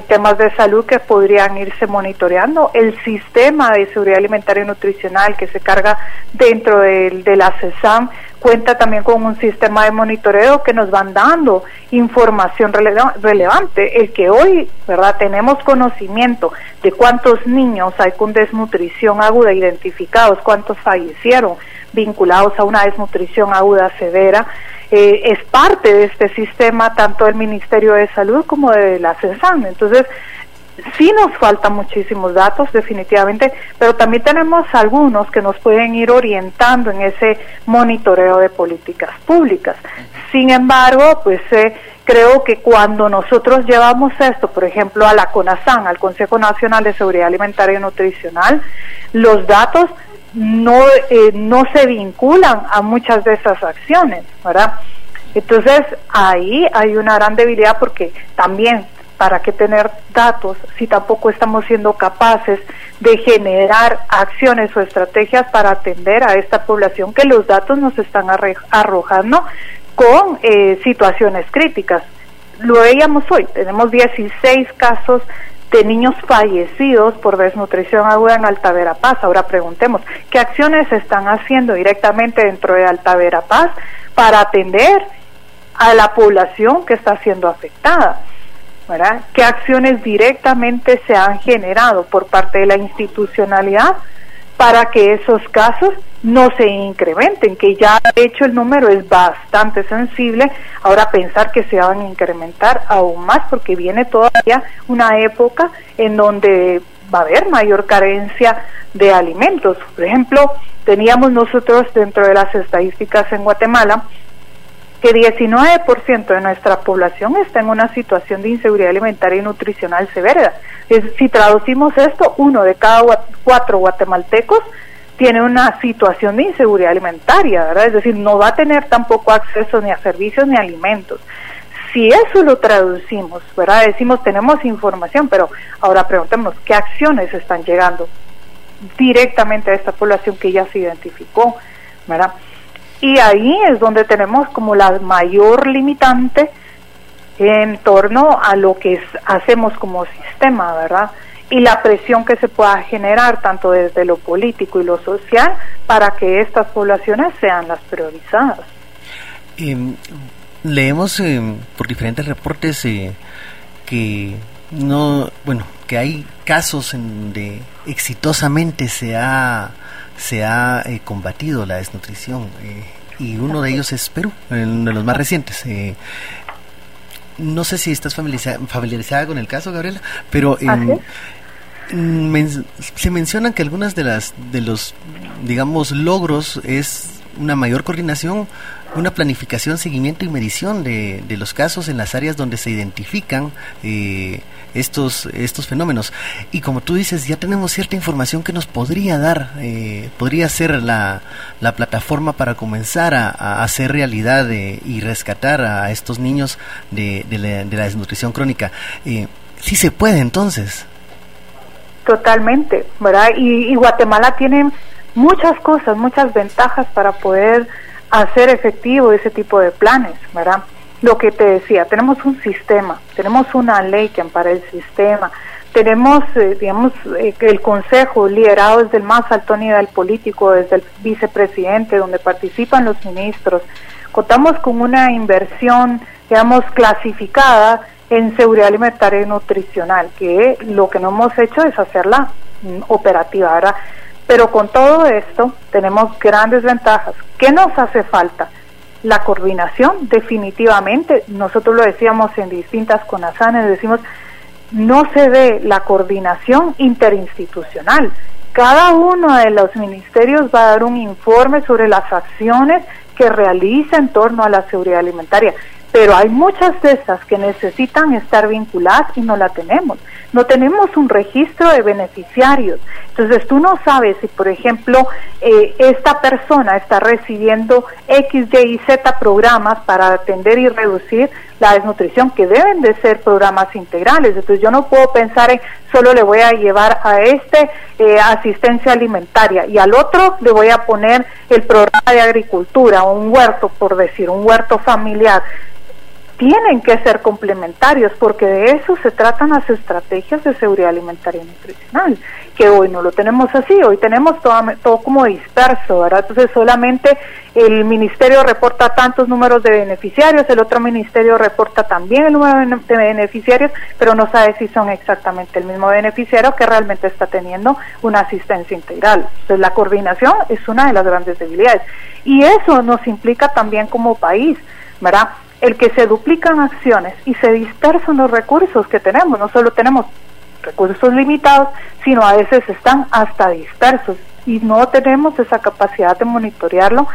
temas de salud que podrían irse monitoreando. El sistema de seguridad alimentaria y nutricional que se carga dentro de, de la CESAM cuenta también con un sistema de monitoreo que nos van dando información relevante. El que hoy, ¿verdad?, tenemos conocimiento de cuántos niños hay con desnutrición aguda identificados, cuántos fallecieron vinculados a una desnutrición aguda severa, eh, es parte de este sistema tanto del Ministerio de Salud como de la CESAN. Entonces, sí nos faltan muchísimos datos, definitivamente, pero también tenemos algunos que nos pueden ir orientando en ese monitoreo de políticas públicas. Sin embargo, pues eh, creo que cuando nosotros llevamos esto, por ejemplo, a la CONASAN, al Consejo Nacional de Seguridad Alimentaria y Nutricional, los datos no, eh, no se vinculan a muchas de esas acciones, ¿verdad? Entonces ahí hay una gran debilidad porque también ¿para qué tener datos si tampoco estamos siendo capaces de generar acciones o estrategias para atender a esta población que los datos nos están arrojando con eh, situaciones críticas? Lo veíamos hoy, tenemos 16 casos de niños fallecidos por desnutrición aguda en Alta Verapaz. Ahora preguntemos, ¿qué acciones se están haciendo directamente dentro de Alta Verapaz para atender a la población que está siendo afectada? ¿Qué acciones directamente se han generado por parte de la institucionalidad para que esos casos no se incrementen? Que ya de hecho el número es bastante sensible. Ahora pensar que se van a incrementar aún más porque viene todavía una época en donde va a haber mayor carencia de alimentos. Por ejemplo, teníamos nosotros dentro de las estadísticas en Guatemala que 19% de nuestra población está en una situación de inseguridad alimentaria y nutricional severa. si traducimos esto, uno de cada cuatro guatemaltecos tiene una situación de inseguridad alimentaria, ¿verdad? Es decir, no va a tener tampoco acceso ni a servicios ni a alimentos. Si eso lo traducimos, ¿verdad? Decimos, tenemos información, pero ahora preguntemos, ¿qué acciones están llegando directamente a esta población que ya se identificó, ¿verdad? Y ahí es donde tenemos como la mayor limitante en torno a lo que hacemos como sistema, ¿verdad? Y la presión que se pueda generar tanto desde lo político y lo social para que estas poblaciones sean las priorizadas. Em, leemos em, por diferentes reportes eh, que no, bueno, que hay casos en donde exitosamente se ha se ha eh, combatido la desnutrición eh, y uno de ellos es Perú, uno de los más recientes. Eh, no sé si estás familiarizada, con el caso, Gabriela, pero se mencionan que algunas de las de los digamos logros es una mayor coordinación una planificación, seguimiento y medición de, de los casos en las áreas donde se identifican eh, estos, estos fenómenos. Y como tú dices, ya tenemos cierta información que nos podría dar, eh, podría ser la, la, plataforma para comenzar a, hacer realidad y rescatar a estos niños de, de, la, desnutrición crónica. Eh, sí se puede entonces. Totalmente, ¿verdad? Y, y Guatemala tiene muchas cosas, muchas ventajas para poder hacer efectivo ese tipo de planes, ¿verdad? Lo que te decía, tenemos un sistema, tenemos una ley que ampara el sistema, tenemos, eh, digamos, eh, el Consejo liderado desde el más alto nivel político, desde el vicepresidente, donde participan los ministros. Contamos con una inversión, digamos, clasificada en seguridad alimentaria y nutricional, que lo que no hemos hecho es hacerla mm, operativa. ¿verdad? Pero con todo esto tenemos grandes ventajas. ¿Qué nos hace falta? La coordinación, definitivamente. Nosotros lo decíamos en distintas conasanes, decimos, no se ve la coordinación interinstitucional. Cada uno de los ministerios va a dar un informe sobre las acciones que realiza en torno a la seguridad alimentaria pero hay muchas de esas que necesitan estar vinculadas y no la tenemos. No tenemos un registro de beneficiarios. Entonces tú no sabes si, por ejemplo, eh, esta persona está recibiendo X, Y y Z programas para atender y reducir la desnutrición, que deben de ser programas integrales. Entonces yo no puedo pensar en solo le voy a llevar a este eh, asistencia alimentaria y al otro le voy a poner el programa de agricultura, un huerto, por decir, un huerto familiar tienen que ser complementarios porque de eso se tratan las estrategias de seguridad alimentaria y nutricional, que hoy no lo tenemos así, hoy tenemos todo, como disperso, ¿verdad? Entonces solamente el ministerio reporta tantos números de beneficiarios, el otro ministerio reporta también el número de beneficiarios, pero no sabe si son exactamente el mismo beneficiario que realmente está teniendo una asistencia integral. Entonces la coordinación es una de las grandes debilidades y eso nos implica también como país, ¿verdad? El que se duplican acciones y se dispersan los recursos que tenemos. No solo tenemos recursos limitados, sino a veces están hasta dispersos y no tenemos esa capacidad de monitorearlo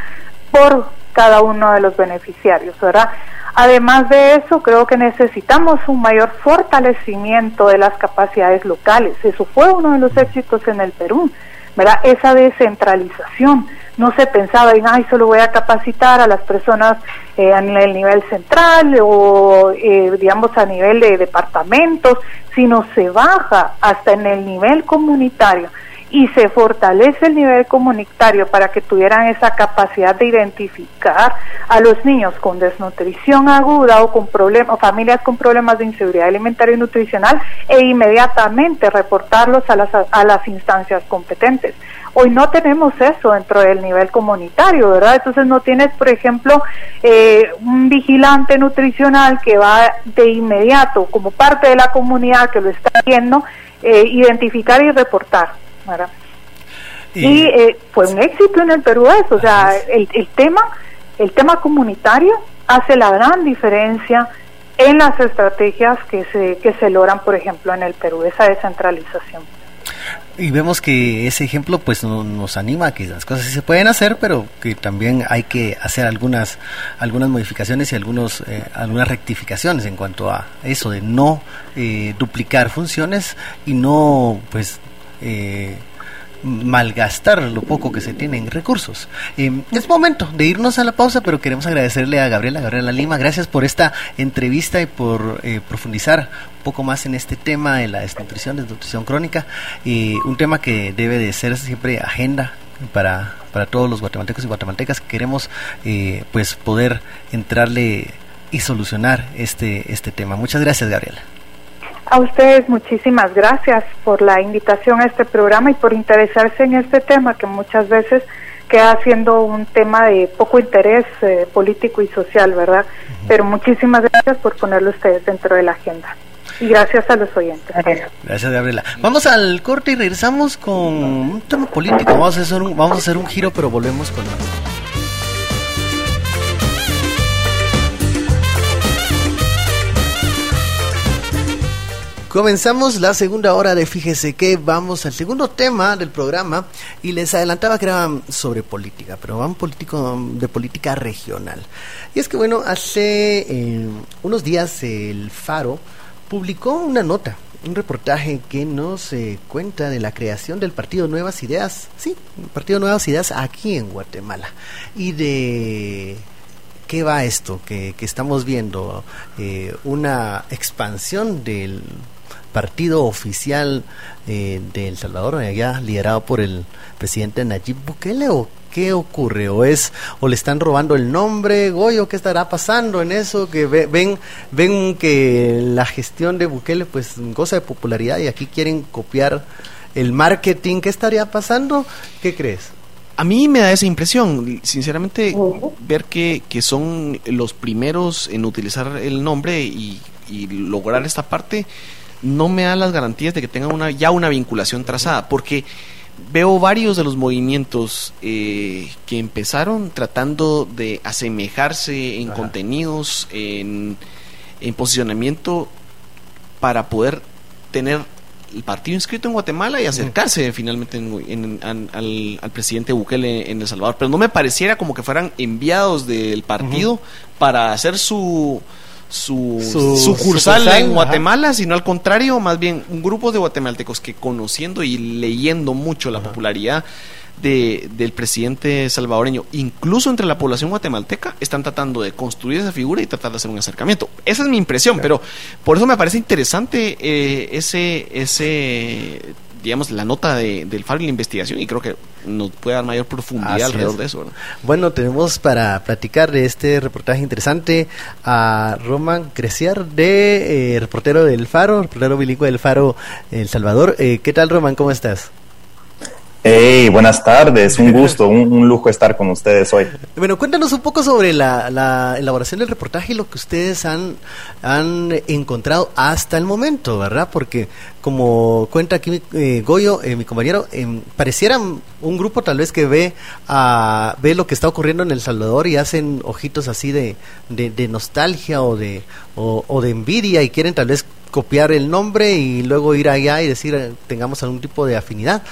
por cada uno de los beneficiarios, ¿verdad? Además de eso, creo que necesitamos un mayor fortalecimiento de las capacidades locales. Eso fue uno de los éxitos en el Perú, ¿verdad? Esa descentralización no se pensaba en, ay, solo voy a capacitar a las personas eh, a nivel, nivel central o, eh, digamos, a nivel de departamentos, sino se baja hasta en el nivel comunitario y se fortalece el nivel comunitario para que tuvieran esa capacidad de identificar a los niños con desnutrición aguda o con problemas, familias con problemas de inseguridad alimentaria y nutricional e inmediatamente reportarlos a las, a las instancias competentes. Hoy no tenemos eso dentro del nivel comunitario, ¿verdad? Entonces no tienes, por ejemplo, eh, un vigilante nutricional que va de inmediato, como parte de la comunidad que lo está viendo, eh, identificar y reportar, ¿verdad? Y, eh, fue un éxito en el Perú eso, o sea, el, el tema, el tema comunitario hace la gran diferencia en las estrategias que se, que se logran, por ejemplo, en el Perú, esa descentralización. Y vemos que ese ejemplo pues nos anima a que las cosas sí se pueden hacer, pero que también hay que hacer algunas algunas modificaciones y algunos eh, algunas rectificaciones en cuanto a eso de no eh, duplicar funciones y no pues eh, malgastar lo poco que se tiene en recursos. Eh, es momento de irnos a la pausa, pero queremos agradecerle a Gabriela, Gabriela Lima, gracias por esta entrevista y por eh, profundizar un poco más en este tema de la desnutrición, desnutrición crónica, y un tema que debe de ser siempre agenda para, para todos los guatemaltecos y guatemaltecas que queremos eh, pues poder entrarle y solucionar este, este tema. Muchas gracias, Gabriela. A ustedes muchísimas gracias por la invitación a este programa y por interesarse en este tema que muchas veces queda siendo un tema de poco interés eh, político y social, ¿verdad? Pero muchísimas gracias por ponerlo ustedes dentro de la agenda. Y gracias a los oyentes. Gracias, Gabriela. Vamos al corte y regresamos con un tema político. Vamos a hacer un, vamos a hacer un giro, pero volvemos con Comenzamos la segunda hora de Fíjese que vamos al segundo tema del programa y les adelantaba que era sobre política, pero un político de política regional. Y es que bueno, hace eh, unos días el Faro publicó una nota, un reportaje que nos eh, cuenta de la creación del Partido Nuevas Ideas, sí, Partido Nuevas Ideas aquí en Guatemala y de qué va esto que, que estamos viendo, eh, una expansión del partido oficial eh, de El Salvador, allá liderado por el presidente Nayib Bukele, o qué ocurre? ¿O es, o le están robando el nombre, Goyo? ¿Qué estará pasando en eso? Que ven, ven que la gestión de Bukele pues goza de popularidad y aquí quieren copiar el marketing. ¿Qué estaría pasando? ¿Qué crees? A mí me da esa impresión, sinceramente, ver que, que son los primeros en utilizar el nombre y, y lograr esta parte no me da las garantías de que tengan una, ya una vinculación trazada, porque veo varios de los movimientos eh, que empezaron tratando de asemejarse en contenidos, en, posicionamiento, para poder tener el partido inscrito en Guatemala y acercarse finalmente al, presidente Bukele en El Salvador. Pero no me pareciera como que fueran enviados del partido para hacer su su, sucursal, en Guatemala, sino al contrario, más bien un grupo de guatemaltecos que conociendo y leyendo mucho la popularidad de, del presidente salvadoreño, incluso entre la población guatemalteca, están tratando de construir esa figura y tratar de hacer un acercamiento. Esa es mi impresión, pero por eso me parece interesante eh, ese, ese digamos, la nota de, del FARO y la investigación y creo que nos puede dar mayor profundidad alrededor de eso. Bueno, tenemos para platicar de este reportaje interesante a Roman Creciar, de eh, reportero del Faro, reportero bilingüe del Faro El Salvador. Eh, ¿Qué tal, Roman? ¿Cómo estás? Hey, buenas tardes, un gusto, un, lujo estar con ustedes hoy. Bueno, cuéntanos un poco sobre la, elaboración del reportaje y lo que ustedes han, han encontrado hasta el momento, ¿verdad? Porque como cuenta aquí eh, Goyo, eh, mi compañero, eh, pareciera un grupo tal vez que ve, a, ve lo que está ocurriendo en El Salvador y hacen ojitos así de, de, nostalgia o de, o de envidia y quieren tal vez copiar el nombre y luego ir allá y decir tengamos algún tipo de afinidad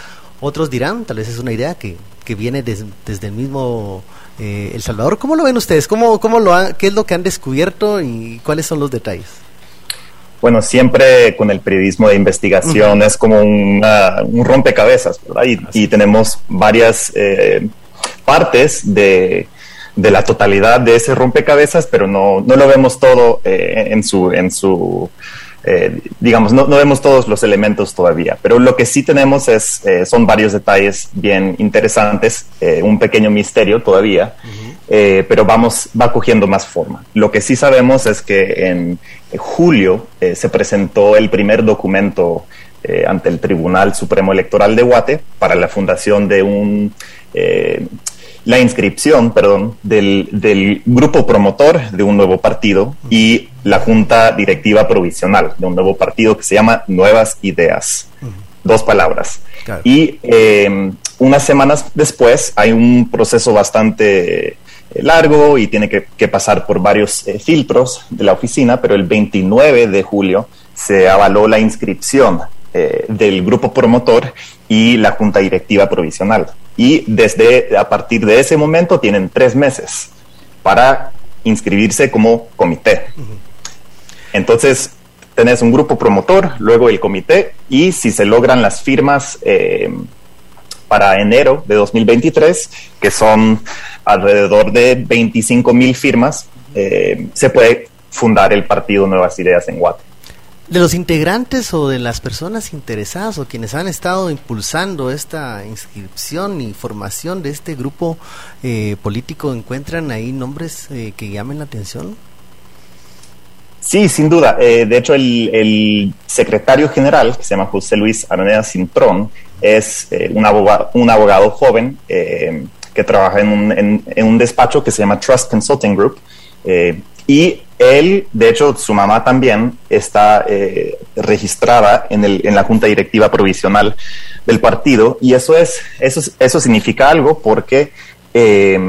otros dirán, tal vez es una idea que, que viene desde el mismo eh, El Salvador. ¿Cómo lo ven ustedes? ¿Cómo, cómo lo ¿Qué es lo que han descubierto y cuáles son los detalles? Bueno, siempre con el periodismo de investigación es como un rompecabezas, ¿verdad? Y, tenemos varias eh, partes de, de, la totalidad de ese rompecabezas, pero no, no lo vemos todo eh, en su... En su eh, digamos, no, no, vemos todos los elementos todavía, pero lo que sí tenemos es, eh, son varios detalles bien interesantes, eh, un pequeño misterio todavía, pero vamos, va cogiendo más forma. Lo que sí sabemos es que en julio se presentó el primer documento ante el Tribunal Supremo Electoral de Guate para la fundación de un la inscripción, perdón, del, del, grupo promotor de un nuevo partido y la junta directiva provisional de un nuevo partido que se llama Nuevas Ideas. Dos palabras. Y eh, unas semanas después hay un proceso bastante eh, largo y tiene que, pasar por varios eh, filtros de la oficina, pero el 29 de julio se avaló la inscripción del grupo promotor y la junta directiva provisional y desde a partir de ese momento tienen tres meses para inscribirse como comité. Entonces, tenés un grupo promotor, luego el comité y si se logran las firmas eh, para enero de 2023, que son alrededor de 25 mil firmas, eh, se puede fundar el partido Nuevas Ideas en Guate de los integrantes o de las personas interesadas o quienes han estado impulsando esta inscripción y formación de este grupo eh, político, ¿encuentran ahí nombres eh, que llamen la atención? Sí, sin duda. Eh, de hecho, el, secretario general, que se llama José Luis Araneda Cintrón, es un, abogado, un abogado joven que trabaja en un, en un, despacho que se llama Trust Consulting Group. Y él, de hecho, su mamá también está eh, registrada en, el, en, la junta directiva provisional del partido. Y eso es eso, eso significa algo porque eh,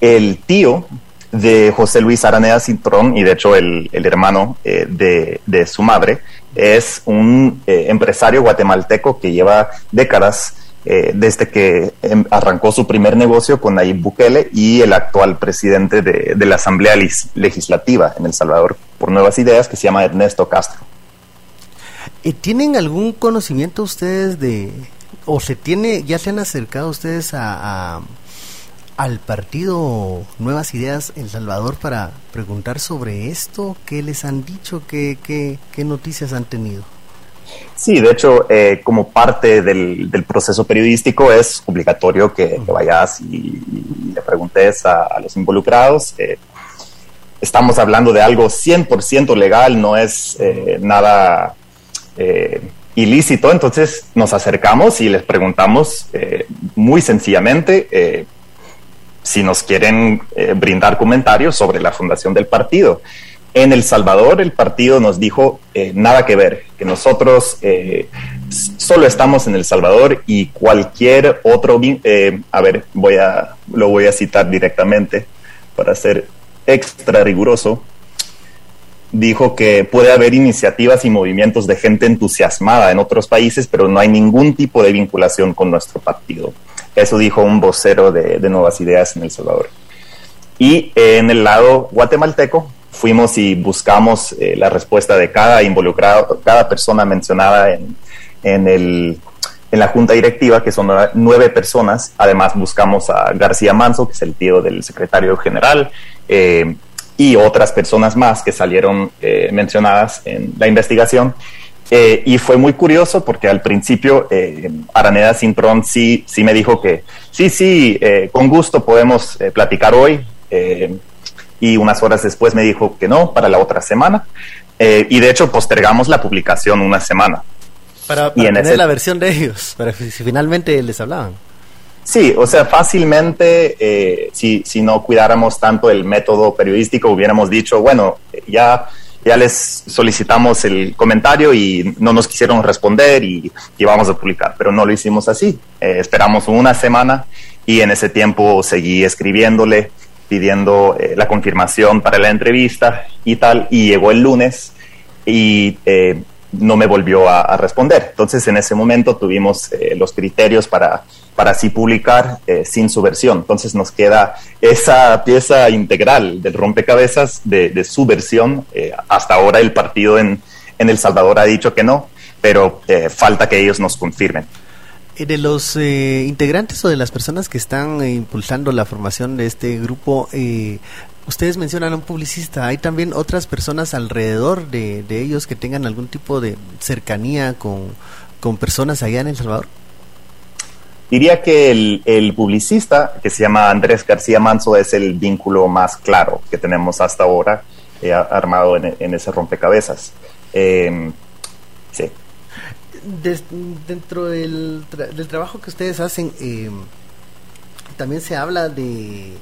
el tío de José Luis Araneda Cintrón y de hecho el, el hermano eh, de, de, su madre es un empresario guatemalteco que lleva décadas eh, desde que em, arrancó su primer negocio con Nayib Bukele y el actual presidente de, la Asamblea Legislativa en El Salvador por Nuevas Ideas, que se llama Ernesto Castro. Eh, ¿Tienen algún conocimiento ustedes de, o se tiene, ya se han acercado ustedes a, al partido Nuevas Ideas El Salvador para preguntar sobre esto? ¿Qué les han dicho? ¿Qué, qué, qué noticias han tenido? Sí, de hecho, eh, como parte del, proceso periodístico es obligatorio que, vayas y, le preguntes a, los involucrados. Eh, estamos hablando de algo 100% legal, no es eh, nada ilícito, entonces nos acercamos y les preguntamos muy sencillamente si nos quieren brindar comentarios sobre la fundación del partido. En El Salvador el partido nos dijo eh, nada que ver, que nosotros eh, solo estamos en El Salvador y cualquier otro, eh, a ver, voy a, lo voy a citar directamente para ser extra riguroso, dijo que puede haber iniciativas y movimientos de gente entusiasmada en otros países, pero no hay ningún tipo de vinculación con nuestro partido. Eso dijo un vocero de, de Nuevas Ideas en El Salvador. Y en el lado guatemalteco, fuimos y buscamos eh, la respuesta de cada involucrado, cada persona mencionada en, en, el, en la junta directiva, que son nueve personas. Además, buscamos a García Manso, que es el tío del secretario general, eh, y otras personas más que salieron eh, mencionadas en la investigación. Eh, y fue muy curioso porque al principio eh, Araneda Sintrón sí, sí me dijo que sí, sí, eh, con gusto podemos eh, platicar hoy. Y unas horas después me dijo que no, para la otra semana. Eh, y de hecho postergamos la publicación una semana. Para, Y para en tener ese- la versión de ellos, para si finalmente les hablaban. Sí, o sea, fácilmente, eh, si, si no cuidáramos tanto el método periodístico, hubiéramos dicho, bueno, ya, ya les solicitamos el comentario y no nos quisieron responder y, y vamos a publicar, pero no lo hicimos así. Eh, esperamos una semana y en ese tiempo seguí escribiéndole, pidiendo eh, la confirmación para la entrevista y tal, y llegó el lunes y eh, no me volvió a, a responder. Entonces, en ese momento tuvimos eh, los criterios para, para así publicar eh, sin su versión. Entonces, nos queda esa pieza integral del rompecabezas de, de su versión. Eh, hasta ahora el partido en, en El Salvador ha dicho que no, pero eh, falta que ellos nos confirmen. Eh, De los eh, integrantes o de las personas que están eh, impulsando la formación de este grupo, eh, ustedes mencionan a un publicista, ¿hay también otras personas alrededor de, de ellos que tengan algún tipo de cercanía con, con personas allá en El Salvador? Diría que el, el publicista, que se llama Andrés García Manso, es el vínculo más claro que tenemos hasta ahora eh, armado en, ese rompecabezas. Sí. Des- dentro del, tra- del trabajo que ustedes hacen, eh, también se habla de,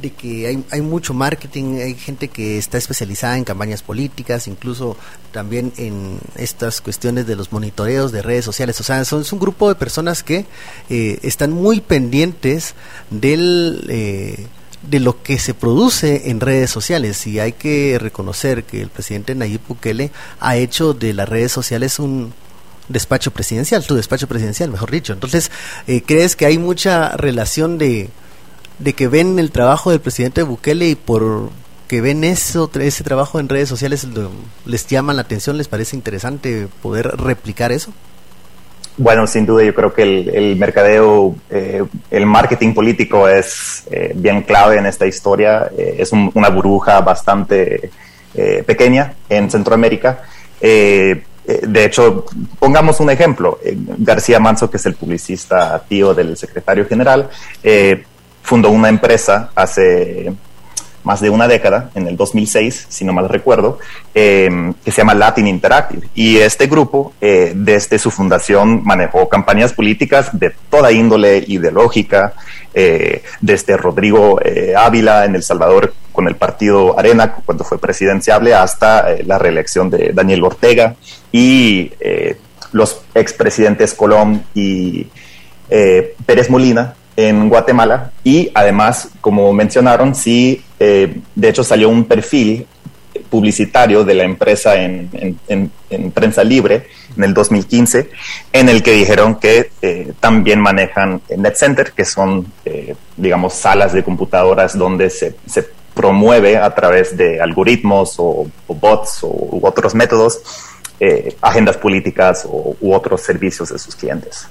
de que hay, hay mucho marketing, hay gente que está especializada en campañas políticas, incluso también en estas cuestiones de los monitoreos de redes sociales. O sea, son, es un grupo de personas que eh, están muy pendientes del... eh, de lo que se produce en redes sociales y hay que reconocer que el presidente Nayib Bukele ha hecho de las redes sociales un, despacho presidencial, tu despacho presidencial, mejor dicho. Entonces, eh, ¿crees que hay mucha relación de, de que ven el trabajo del presidente Bukele y por que ven eso, ese trabajo en redes sociales les llama la atención, les parece interesante poder replicar eso? Bueno, sin duda yo creo que el, el mercadeo, eh, el marketing político es eh, bien clave en esta historia. Eh, es un- una burbuja bastante eh, pequeña en Centroamérica. Eh, de hecho, pongamos un ejemplo. Eh, García Manso, que es el publicista tío del secretario general, eh, fundó una empresa hace más de una década, en el 2006, si no mal recuerdo, eh, que se llama Latin Interactive. Y este grupo, eh, desde su fundación, manejó campañas políticas de toda índole ideológica, desde Rodrigo Ávila en El Salvador con el partido Arena, cuando fue presidenciable, hasta eh, la reelección de Daniel Ortega y eh, los expresidentes Colón y eh, Pérez Molina en Guatemala. Y además, como mencionaron, sí, eh, de hecho salió un perfil publicitario de la empresa en, en- en- en prensa libre en el 2015, en el que dijeron que también manejan NetCenter, que son, eh, digamos, salas de computadoras donde se promueve a través de algoritmos o, bots o, u otros métodos eh, agendas políticas o, u otros servicios de sus clientes.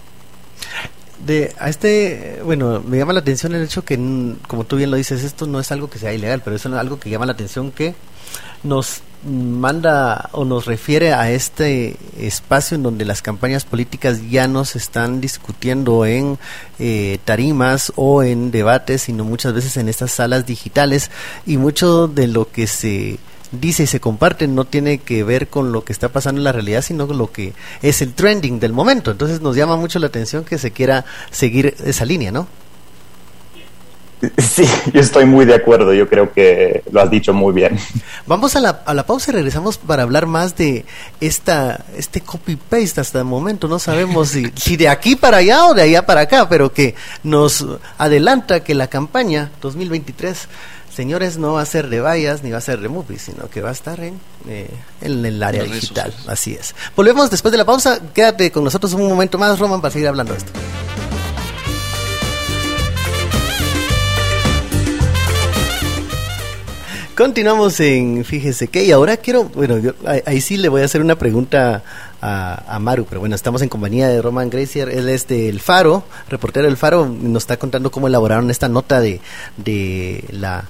De, a este, bueno, me llama la atención el hecho que, como tú bien lo dices, esto no es algo que sea ilegal, pero es algo que llama la atención que nos manda o nos refiere a este espacio en donde las campañas políticas ya no se están discutiendo en eh, tarimas o en debates, sino muchas veces en estas salas digitales y mucho de lo que se dice y se comparte no tiene que ver con lo que está pasando en la realidad, sino con lo que es el trending del momento. Entonces nos llama mucho la atención que se quiera seguir esa línea, ¿no? Sí, yo estoy muy de acuerdo, yo creo que lo has dicho muy bien. Vamos a la, a la pausa y regresamos para hablar más de esta este copy-paste hasta el momento. No sabemos si, si de aquí para allá o de allá para acá, pero que nos adelanta que la campaña 2023, señores, no va a ser de vallas ni va a ser de movies, sino que va a estar en, eh, en el área digital. Así es. Volvemos después de la pausa. Quédate con nosotros un momento más, Roman, para seguir hablando de esto. Continuamos en Fíjese que, y ahora quiero, bueno, yo, ahí, ahí sí le voy a hacer una pregunta a, a Maru, pero bueno, estamos en compañía de Roman Gracier, él es del Faro, reportero del Faro, nos está contando cómo elaboraron esta nota de, de la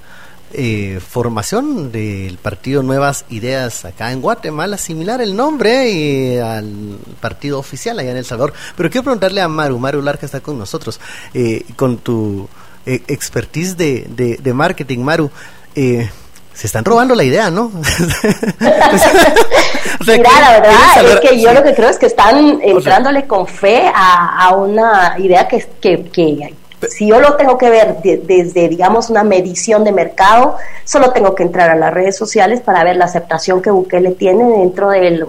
eh, formación del partido Nuevas Ideas acá en Guatemala, similar el nombre eh, al partido oficial allá en El Salvador. Pero quiero preguntarle a Maru, Maru Larca está con nosotros, eh, con tu eh, expertise de, de, de marketing, Maru. Eh, se están robando la idea, ¿no? O sea, Mira, la verdad es que yo lo que creo es que están entrándole con fe a, a una idea que, que, que si yo lo tengo que ver de, desde, digamos, una medición de mercado, solo tengo que entrar a las redes sociales para ver la aceptación que Bukele tiene dentro del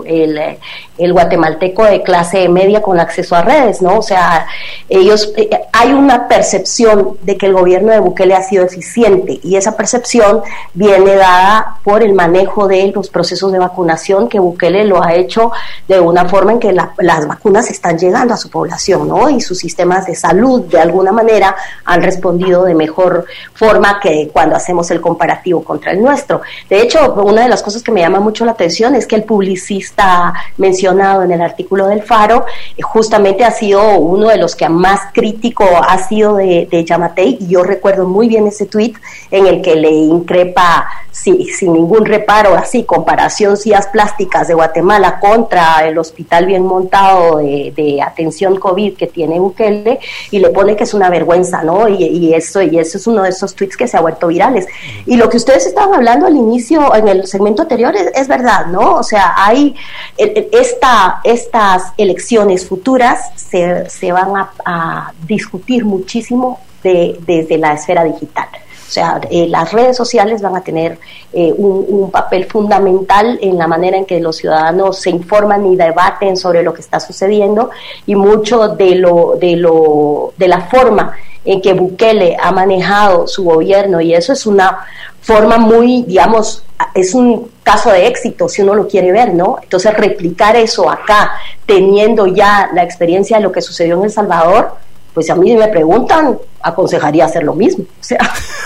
el, guatemalteco de clase media con acceso a redes, ¿no? O sea, ellos, eh, hay una percepción de que el gobierno de Bukele ha sido eficiente y esa percepción viene dada por el manejo de los procesos de vacunación que Bukele lo ha hecho de una forma en que la, las vacunas están llegando a su población, ¿no? Y sus sistemas de salud, de alguna manera, han respondido de mejor forma que cuando hacemos el comparativo contra el nuestro. De hecho, una de las cosas que me llama mucho la atención es que el publicista mencionado en el artículo del Faro eh, justamente ha sido uno de los que más crítico ha sido de, de Yamatei y yo recuerdo muy bien ese tuit en el que le increpa sin ningún reparo, así, comparación sillas plásticas de Guatemala contra el hospital bien montado de, de atención COVID que tiene Bukele y le pone que es una vergüenza ¿no? Y, y, eso, y eso es uno de esos tweets que se ha vuelto virales. Y lo que ustedes estaban hablando al inicio, en el segmento anterior, es, es verdad, ¿no? O sea, hay esta, estas elecciones futuras se, se van a, a discutir muchísimo de, desde la esfera digital. Sea, eh, las redes sociales van a tener eh, un, un, papel fundamental en la manera en que los ciudadanos se informan y debaten sobre lo que está sucediendo y mucho de lo de lo de la forma en que Bukele ha manejado su gobierno y eso es una forma muy, digamos, es un caso de éxito si uno lo quiere ver, ¿no? Entonces replicar eso acá, teniendo ya la experiencia de lo que sucedió en El Salvador, pues a mí me preguntan, aconsejaría hacer lo mismo.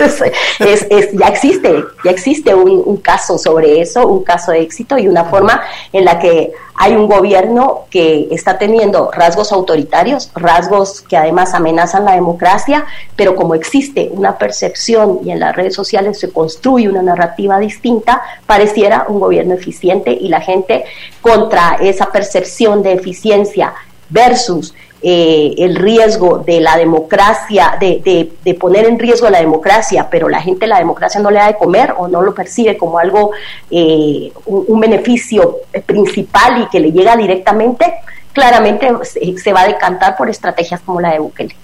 O sea, es, ya existe, ya existe un, caso sobre eso, un caso de éxito y una forma en la que hay un gobierno que está teniendo rasgos autoritarios, rasgos que además amenazan la democracia, pero como existe una percepción y en las redes sociales se construye una narrativa distinta, pareciera un gobierno eficiente y la gente contra esa percepción de eficiencia versus eh, el riesgo de la democracia, de, de, de, poner en riesgo la democracia, pero la gente la democracia no le da de comer o no lo percibe como algo, eh, un, beneficio principal y que le llega directamente, claramente se, va a decantar por estrategias como la de Bukele.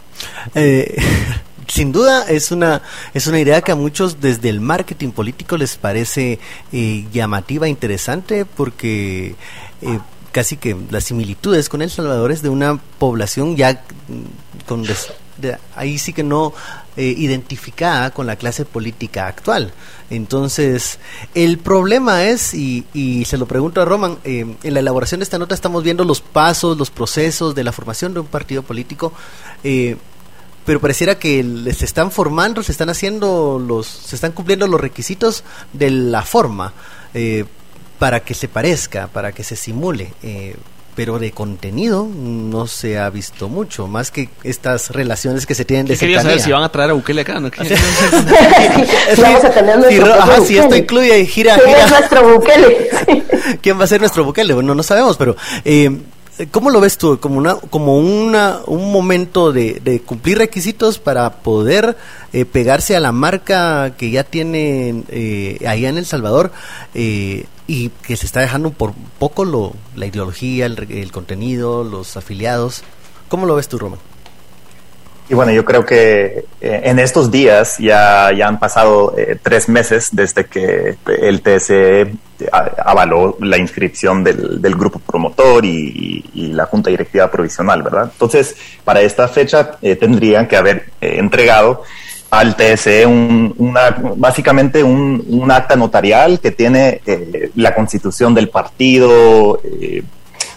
Eh, sin duda es una es una idea que a muchos desde el marketing político les parece eh, llamativa, interesante, porque eh, casi que las similitudes con El Salvador es de una población ya con des, de, ahí sí que no eh, identificada con la clase política actual. Entonces, el problema es, y, y se lo pregunto a Roman, eh, en la elaboración de esta nota estamos viendo los pasos, los procesos de la formación de un partido político. Eh, pero pareciera que se están formando, se están haciendo los, se están cumpliendo los requisitos de la forma. Para que se parezca, para que se simule. Eh, pero de contenido no se ha visto mucho, más que estas relaciones que se tienen de quería saber si van a traer a Bukele acá, ¿no? sí, vamos a tener nuestro si, ajá, si esto incluye gira, ¿Quién gira. es nuestro Bukele? ¿Quién va a ser nuestro Bukele? Bueno, no sabemos, pero eh, ¿cómo lo ves tú? Como una, como una, un momento de, de cumplir requisitos para poder eh, pegarse a la marca que ya tiene eh, allá en El Salvador. Eh, y que se está dejando por poco lo, la ideología, el, el, contenido, los afiliados. ¿Cómo lo ves tú, Roman? Y bueno, yo creo que eh, en estos días ya, ya han pasado eh, tres meses desde que el TSE avaló la inscripción del, del grupo promotor y, la Junta Directiva Provisional, ¿verdad? Entonces, para esta fecha eh, tendrían que haber entregado al TSE un, una, básicamente un, un, acta notarial que tiene eh, la constitución del partido, eh,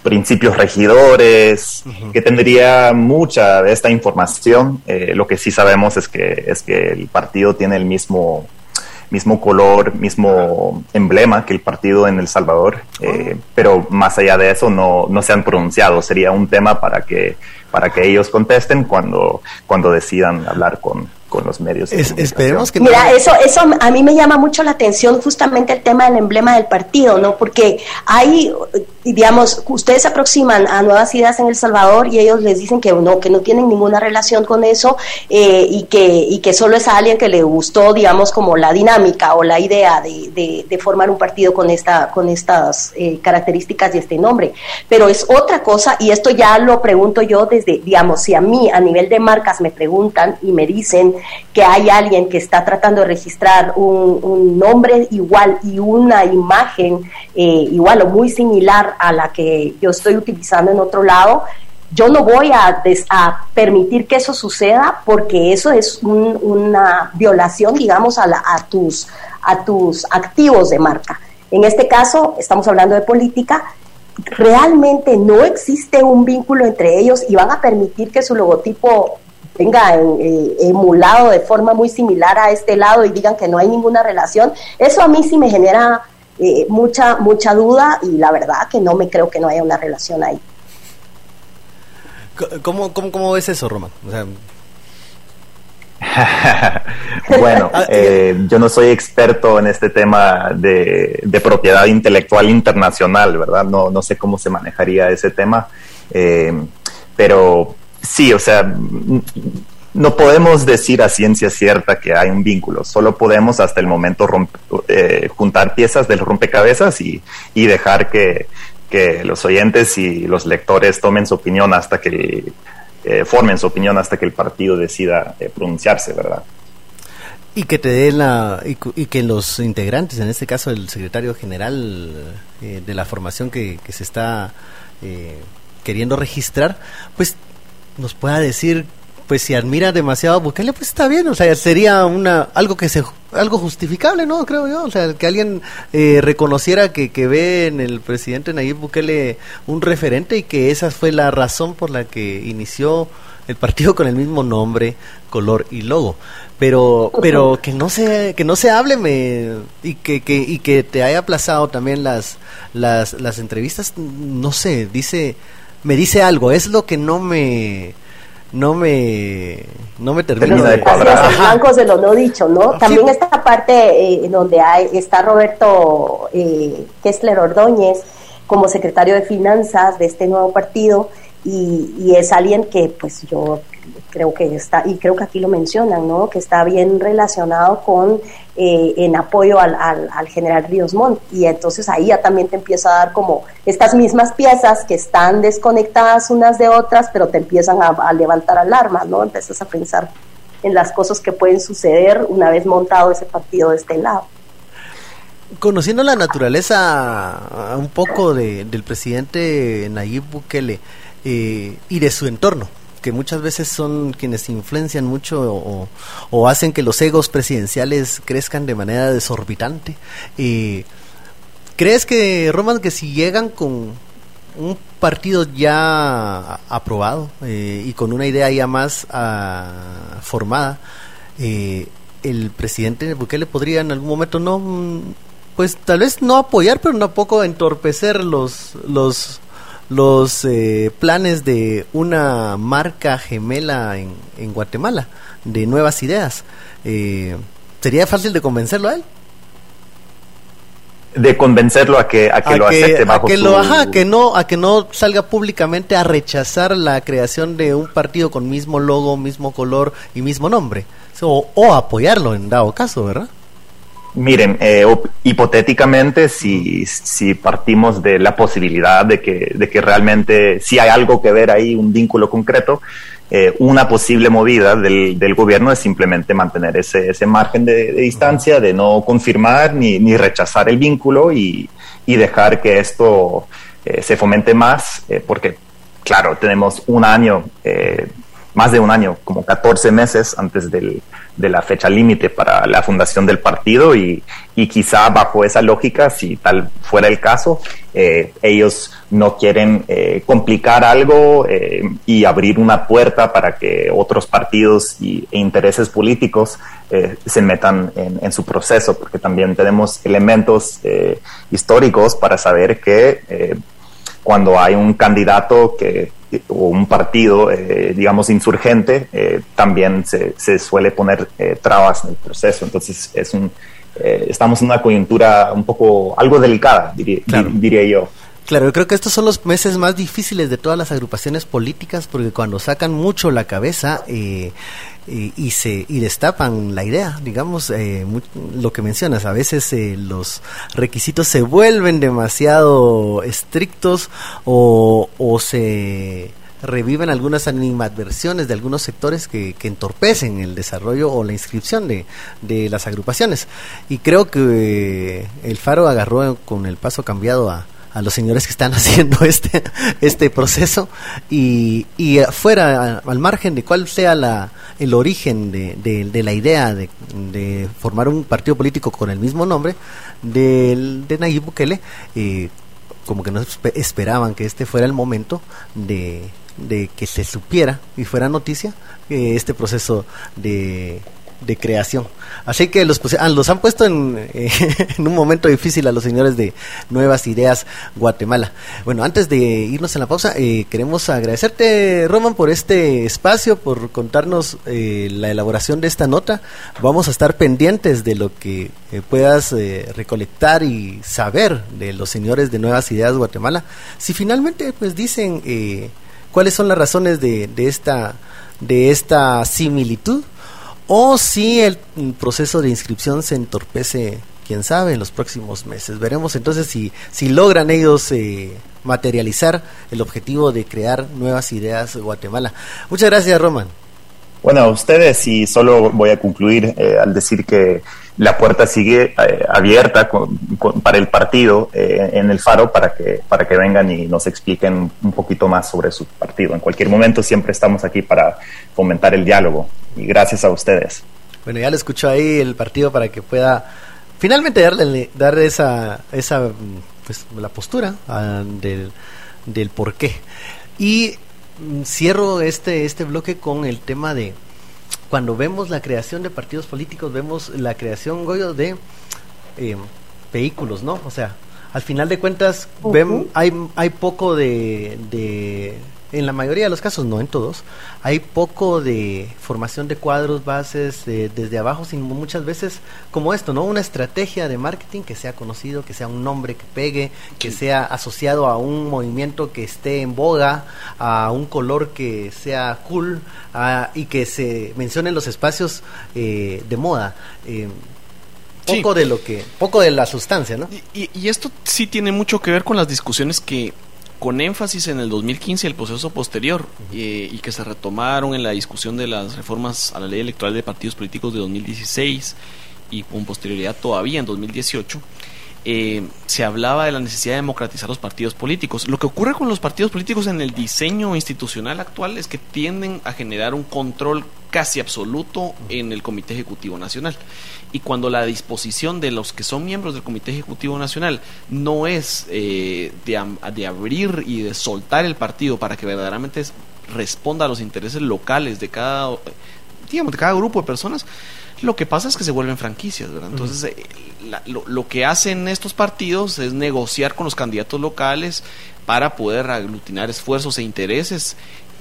principios regidores, uh -huh. que tendría mucha de esta información. Eh, lo que sí sabemos es que, es que el partido tiene el mismo, mismo color, mismo emblema que el partido en El Salvador, eh, pero más allá de eso no, no se han pronunciado. Sería un tema para que, para que ellos contesten cuando, cuando decidan hablar con, con los medios. De Es- esperemos que Mira, no- eso, eso a mí me llama mucho la atención justamente el tema del emblema del partido, ¿no? Porque hay, digamos, ustedes se aproximan a nuevas ideas en El Salvador y ellos les dicen que no, que no tienen ninguna relación con eso eh, y, que, y que solo es a alguien que le gustó, digamos, como la dinámica o la idea de, de- de formar un partido con, esta, con estas eh, características y este nombre. Pero es otra cosa y esto ya lo pregunto yo desde, digamos, si a mí a nivel de marcas me preguntan y me dicen que hay alguien que está tratando de registrar un, nombre igual y una imagen eh, igual o muy similar a la que yo estoy utilizando en otro lado, yo no voy a, permitir que eso suceda porque eso es un- una violación, digamos, a, tus, a tus activos de marca. En este caso, estamos hablando de política, realmente no existe un vínculo entre ellos y van a permitir que su logotipo venga en- eh, emulado de forma muy similar a este lado y digan que no hay ninguna relación, eso a mí sí me genera eh, mucha mucha duda y la verdad que no me creo que no haya una relación ahí. ¿Cómo, cómo, cómo ves eso, Román? O sea, bueno, Ah, eh, yo no soy experto en este tema de, de propiedad intelectual internacional, ¿verdad? No, no sé cómo se manejaría ese tema, eh, pero sí, o sea, no podemos decir a ciencia cierta que hay un vínculo, solo podemos hasta el momento romp- eh, juntar piezas del rompecabezas y, y dejar que, que los oyentes y los lectores tomen su opinión hasta que eh, formen su opinión hasta que el partido decida eh, pronunciarse, ¿verdad? y que te dé la y, y que los integrantes, en este caso el secretario general eh, de la formación que, que se está queriendo registrar, pues nos pueda decir, pues si admira demasiado a Bukele, pues está bien, o sea, sería una algo que se algo justificable, ¿no? Creo yo, o sea, que alguien eh, reconociera que, que ve en el presidente Nayib Bukele un referente y que esa fue la razón por la que inició el partido con el mismo nombre, color y logo. Pero pero que no se que no se hable me, y que, que y que te haya aplazado también las las las entrevistas, no sé, dice me dice algo, es lo que no me no me no me termina de cuadrar. Así es, de lo no dicho, ¿no? También esta parte eh, donde hay, está Roberto eh, Kessler Ordóñez como secretario de Finanzas de este nuevo partido y, y es alguien que pues yo creo que está, y creo que aquí lo mencionan, ¿no? Que está bien relacionado con, eh, en apoyo al, al, al general Ríos Montt. Y entonces ahí ya también te empieza a dar como estas mismas piezas que están desconectadas unas de otras, pero te empiezan a, levantar alarmas, ¿no? Empiezas a pensar en las cosas que pueden suceder una vez montado ese partido de este lado. Conociendo la naturaleza uh, un poco de, del presidente Nayib Bukele eh, y de su entorno, que muchas veces son quienes influencian mucho o, hacen que los egos presidenciales crezcan de manera desorbitante. eh, ¿Crees que, Roman, que si llegan con un partido ya aprobado eh, y con una idea ya más ah, formada, eh, el presidente Bukele podría en algún momento no, mm, pues tal vez no apoyar, pero tampoco entorpecer los los los eh, planes de una marca gemela en, en Guatemala de nuevas ideas. Eh, ¿Sería fácil de convencerlo a él? De convencerlo a que, a que lo acepte a bajo que su... lo ajá, que no a que no salga públicamente a rechazar la creación de un partido con mismo logo, mismo color y mismo nombre o, o apoyarlo en dado caso, ¿verdad? Miren, eh, hipotéticamente, si, si partimos de la posibilidad de que, de que realmente si hay algo que ver ahí, un vínculo concreto, eh, una posible movida del, del gobierno es simplemente mantener ese, ese margen de, de distancia, de no confirmar ni, ni rechazar el vínculo y, y dejar que esto eh, se fomente más, eh, porque, claro, tenemos un año, eh, más de un año, como 14 meses antes del, de la fecha límite para la fundación del partido y, y quizá bajo esa lógica, si tal fuera el caso, eh, ellos no quieren eh, complicar algo eh, y abrir una puerta para que otros partidos y, e intereses políticos se metan en, su proceso, porque también tenemos elementos históricos para saber que cuando hay un candidato que eh, o un partido, eh, digamos, insurgente, eh, también se, se, suele poner trabas en el proceso. Entonces, es un, estamos en una coyuntura un poco, algo delicada, diría, diría yo. Claro, yo creo que estos son los meses más difíciles de todas las agrupaciones políticas porque cuando sacan mucho la cabeza eh, y, se y destapan la idea, digamos, eh, lo que mencionas, a veces eh, los requisitos se vuelven demasiado estrictos o, o se reviven algunas animadversiones de algunos sectores que, que, entorpecen el desarrollo o la inscripción de, de las agrupaciones. Y creo que el Faro agarró con el paso cambiado a, a los señores que están haciendo este, este proceso. Y, y fuera, al margen de cuál sea la, el origen de, de, la idea de, de, formar un partido político con el mismo nombre de, de Nayib Bukele, eh, como que no esperaban que este fuera el momento de, de que se supiera y fuera noticia eh, este proceso de de creación. Así que los, ah, los han puesto en, en, un momento difícil a los señores de Nuevas Ideas Guatemala. Bueno, antes de irnos en la pausa, eh, queremos agradecerte, Roman, por este espacio, por contarnos eh, la elaboración de esta nota. Vamos a estar pendientes de lo que eh, puedas recolectar y saber de los señores de Nuevas Ideas Guatemala. Si finalmente pues dicen cuáles son las razones de, de esta de esta similitud o si el proceso de inscripción se entorpece, quién sabe, en los próximos meses. Veremos entonces si, si logran ellos eh, materializar el objetivo de crear nuevas ideas en Guatemala. Muchas gracias, Roman. Bueno, a ustedes y solo voy a concluir eh, al decir que la puerta sigue eh, abierta para el partido eh, en el Faro para que, para que vengan y nos expliquen un poquito más sobre su partido. En cualquier momento siempre estamos aquí para fomentar el diálogo y gracias a ustedes. Bueno, ya le escuchó ahí el partido para que pueda finalmente darle, darle esa, esa pues, la postura ah, del, del por qué. Y mm, cierro este, este bloque con el tema de cuando vemos la creación de partidos políticos, vemos la creación, Goyo, de eh, vehículos, ¿no? O sea, al final de cuentas, hay, hay poco de, de en la mayoría de los casos, no en todos, hay poco de formación de cuadros, bases desde abajo, sin muchas veces como esto, ¿no? Una estrategia de marketing que sea conocido, que sea un nombre que pegue, que sea asociado a un movimiento que esté en boga, a un color que sea cool y que se mencione en los espacios eh, de moda. Eh, poco de lo que, poco de la sustancia, ¿no? y esto sí tiene mucho que ver con las discusiones que con énfasis en el 2015 y el proceso posterior eh, y que se retomaron en la discusión de las reformas a la ley electoral de partidos políticos de 2016 y con posterioridad todavía en 2018 eh, se hablaba de la necesidad de democratizar los partidos políticos. Lo que ocurre con los partidos políticos en el diseño institucional actual es que tienden a generar un control casi absoluto en el Comité Ejecutivo Nacional. Y cuando la disposición de los que son miembros del Comité Ejecutivo Nacional no es eh, de, de abrir y de soltar el partido para que verdaderamente responda a los intereses locales de cada, digamos, de cada grupo de personas, lo que pasa es que se vuelven franquicias, ¿verdad? Entonces, eh, lo, que hacen estos partidos es negociar con los candidatos locales para poder aglutinar esfuerzos e intereses,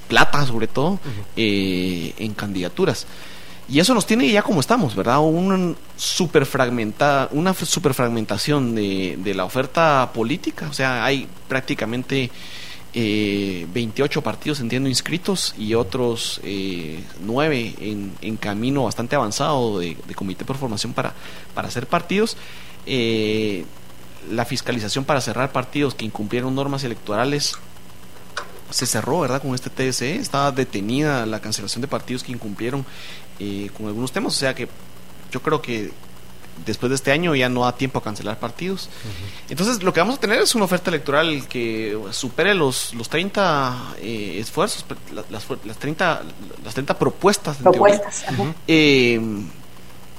plata sobre todo, eh, en candidaturas. Y eso nos tiene ya como estamos, ¿verdad? Un super una superfragmentación de, de la oferta política. O sea, hay prácticamente eh, 28 partidos, entiendo, inscritos y otros eh, 9 en, en, camino bastante avanzado de, comité por formación para, para hacer partidos. Eh, la fiscalización para cerrar partidos que incumplieron normas electorales se cerró, ¿verdad? Con este TSE, estaba detenida la cancelación de partidos que incumplieron eh, con algunos temas, o sea que yo creo que después de este año ya no da tiempo a cancelar partidos. Entonces, lo que vamos a tener es una oferta electoral que supere los, los 30 eh, esfuerzos, las, las, 30, las 30 propuestas. Propuestas. Eh,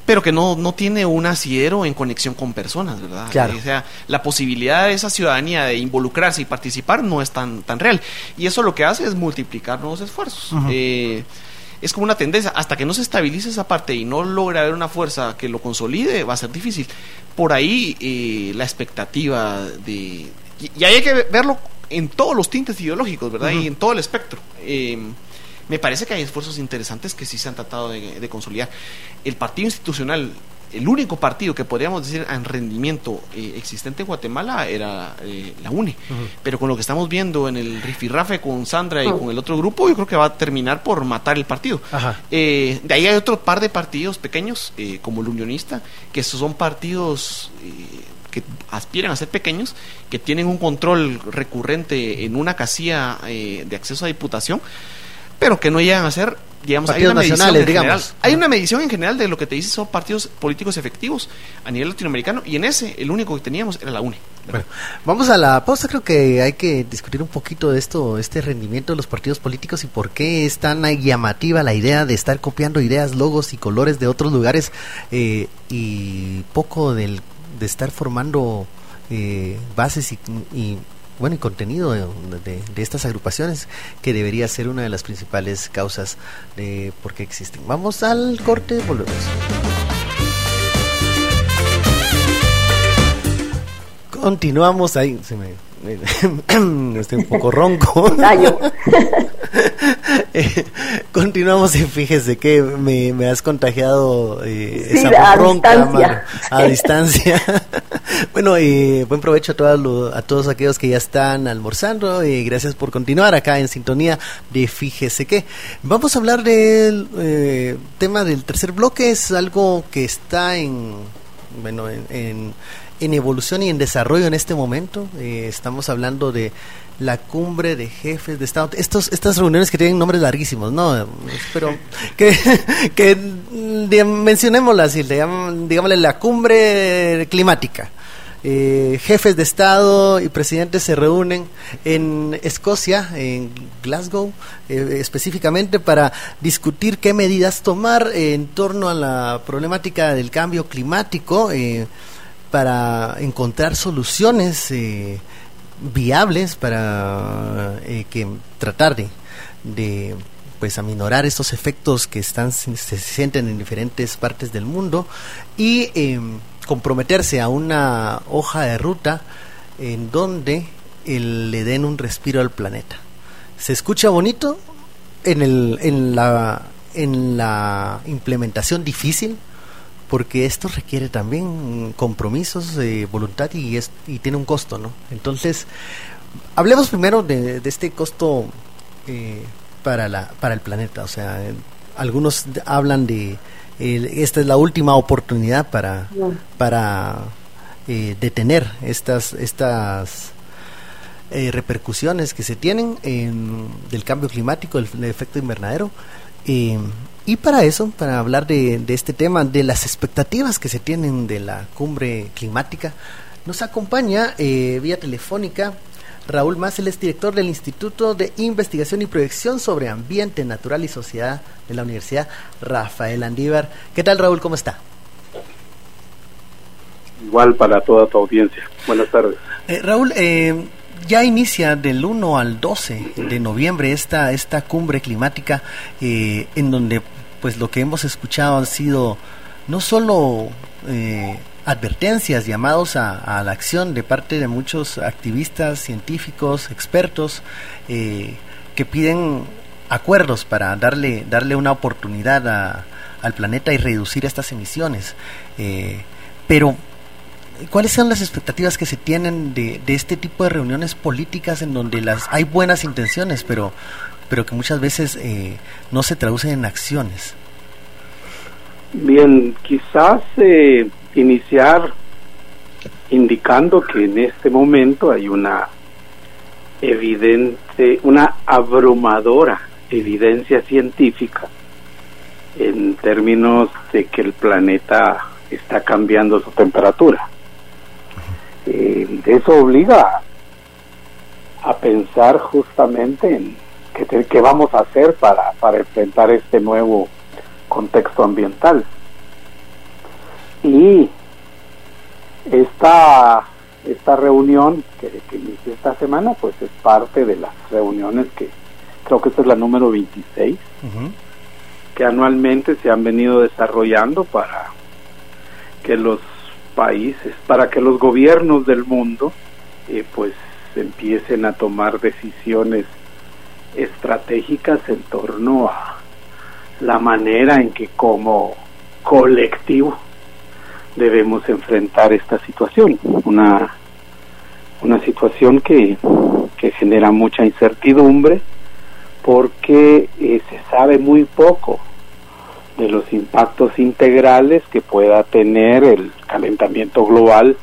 pero que no, no tiene un asidero en conexión con personas, ¿verdad? O sea, la posibilidad de esa ciudadanía de involucrarse y participar no es tan, tan real. Y eso lo que hace es multiplicar nuevos esfuerzos es como una tendencia. Hasta que no se estabilice esa parte y no logra haber una fuerza que lo consolide, va a ser difícil. Por ahí eh, la expectativa de... Y, hay que verlo en todos los tintes ideológicos, ¿verdad? Y en todo el espectro. Eh, me parece que hay esfuerzos interesantes que sí se han tratado de, de consolidar. El partido institucional el único partido que podríamos decir en rendimiento eh, existente en Guatemala era eh, la UNE. Pero con lo que estamos viendo en el rifirrafe con Sandra y con el otro grupo, yo creo que va a terminar por matar el partido. Eh, de ahí hay otro par de partidos pequeños, como el Unionista, que son partidos que aspiran a ser pequeños, que tienen un control recurrente en una casilla de acceso a diputación pero que no llegan a ser, digamos, hay una medición en general, hay una medición en general de lo que te dice son partidos políticos efectivos a nivel latinoamericano y en ese el único que teníamos era la UNE. Bueno, vamos a la pausa, creo que hay que discutir un poquito de esto, este rendimiento de los partidos políticos y por qué es tan llamativa la idea de estar copiando ideas, logos y colores de otros lugares eh, y poco del, de estar formando eh, bases y bueno, y contenido de, estas agrupaciones, que debería ser una de las principales causas de por qué existen. Vamos al corte, volvemos. Continuamos ahí, se me estoy un poco ronco. Eh, continuamos y fíjese que me, has contagiado eh, esa a distancia. a distancia. bueno, y buen provecho a, todos a todos aquellos que ya están almorzando y gracias por continuar acá en sintonía de Fíjese que. Vamos a hablar del eh, tema del tercer bloque, es algo que está en, bueno, en en evolución y en desarrollo en este momento. Eh, estamos hablando de la cumbre de jefes de Estado. Estos, estas reuniones que tienen nombres larguísimos, ¿no? Pero que, que mencionémoslas y le digámosle la cumbre climática. Eh, jefes de Estado y presidentes se reúnen en Escocia, en Glasgow, eh, específicamente para discutir qué medidas tomar en torno a la problemática del cambio climático. Eh, para encontrar soluciones eh, viables para eh, que tratar de, de pues aminorar estos efectos que están se, sienten en diferentes partes del mundo y em, comprometerse a una hoja de ruta en donde le den un respiro al planeta. Se escucha bonito en el en la en la implementación difícil porque esto requiere también compromisos, de voluntad y, es, y tiene un costo, ¿no? Entonces, hablemos primero de, este costo eh, para, la, para el planeta. O sea, algunos hablan de esta es la última oportunidad para, para eh, detener estas, estas eh, repercusiones que se tienen en, del cambio climático, el, efecto invernadero. Y para eso, para hablar de, este tema, de las expectativas que se tienen de la cumbre climática, nos acompaña eh, vía telefónica Raúl Más, él es director del Instituto de Investigación y Proyección sobre Ambiente Natural y Sociedad de la Universidad Rafael Andívar. ¿Qué tal Raúl? ¿Cómo está? Igual para toda tu audiencia. Buenas tardes. Eh, Raúl, eh, ya inicia del 1 al 12 de noviembre esta, esta cumbre climática en donde pues lo que hemos escuchado han sido no solo eh, advertencias, llamados a, la acción de parte de muchos activistas, científicos, expertos, eh, que piden acuerdos para darle, darle una oportunidad al planeta y reducir estas emisiones. Eh, pero, ¿cuáles son las expectativas que se tienen de, de, este tipo de reuniones políticas en donde las hay buenas intenciones, pero pero que muchas veces eh, no se traducen en acciones. Bien, quizás eh, iniciar indicando que en este momento hay una evidente, una abrumadora evidencia científica en términos de que el planeta está cambiando su temperatura. Eh, eso obliga a pensar justamente en qué, vamos a hacer para, para enfrentar este nuevo contexto ambiental. Y esta, esta reunión que, que inició esta semana, pues es parte de las reuniones que creo que esta es la número 26, que anualmente se han venido desarrollando para que los países, para que los gobiernos del mundo, eh, pues empiecen a tomar decisiones estratégicas en torno a la manera en que como colectivo debemos enfrentar esta situación, una, una situación que, que genera mucha incertidumbre porque eh, se sabe muy poco de los impactos integrales que pueda tener el calentamiento global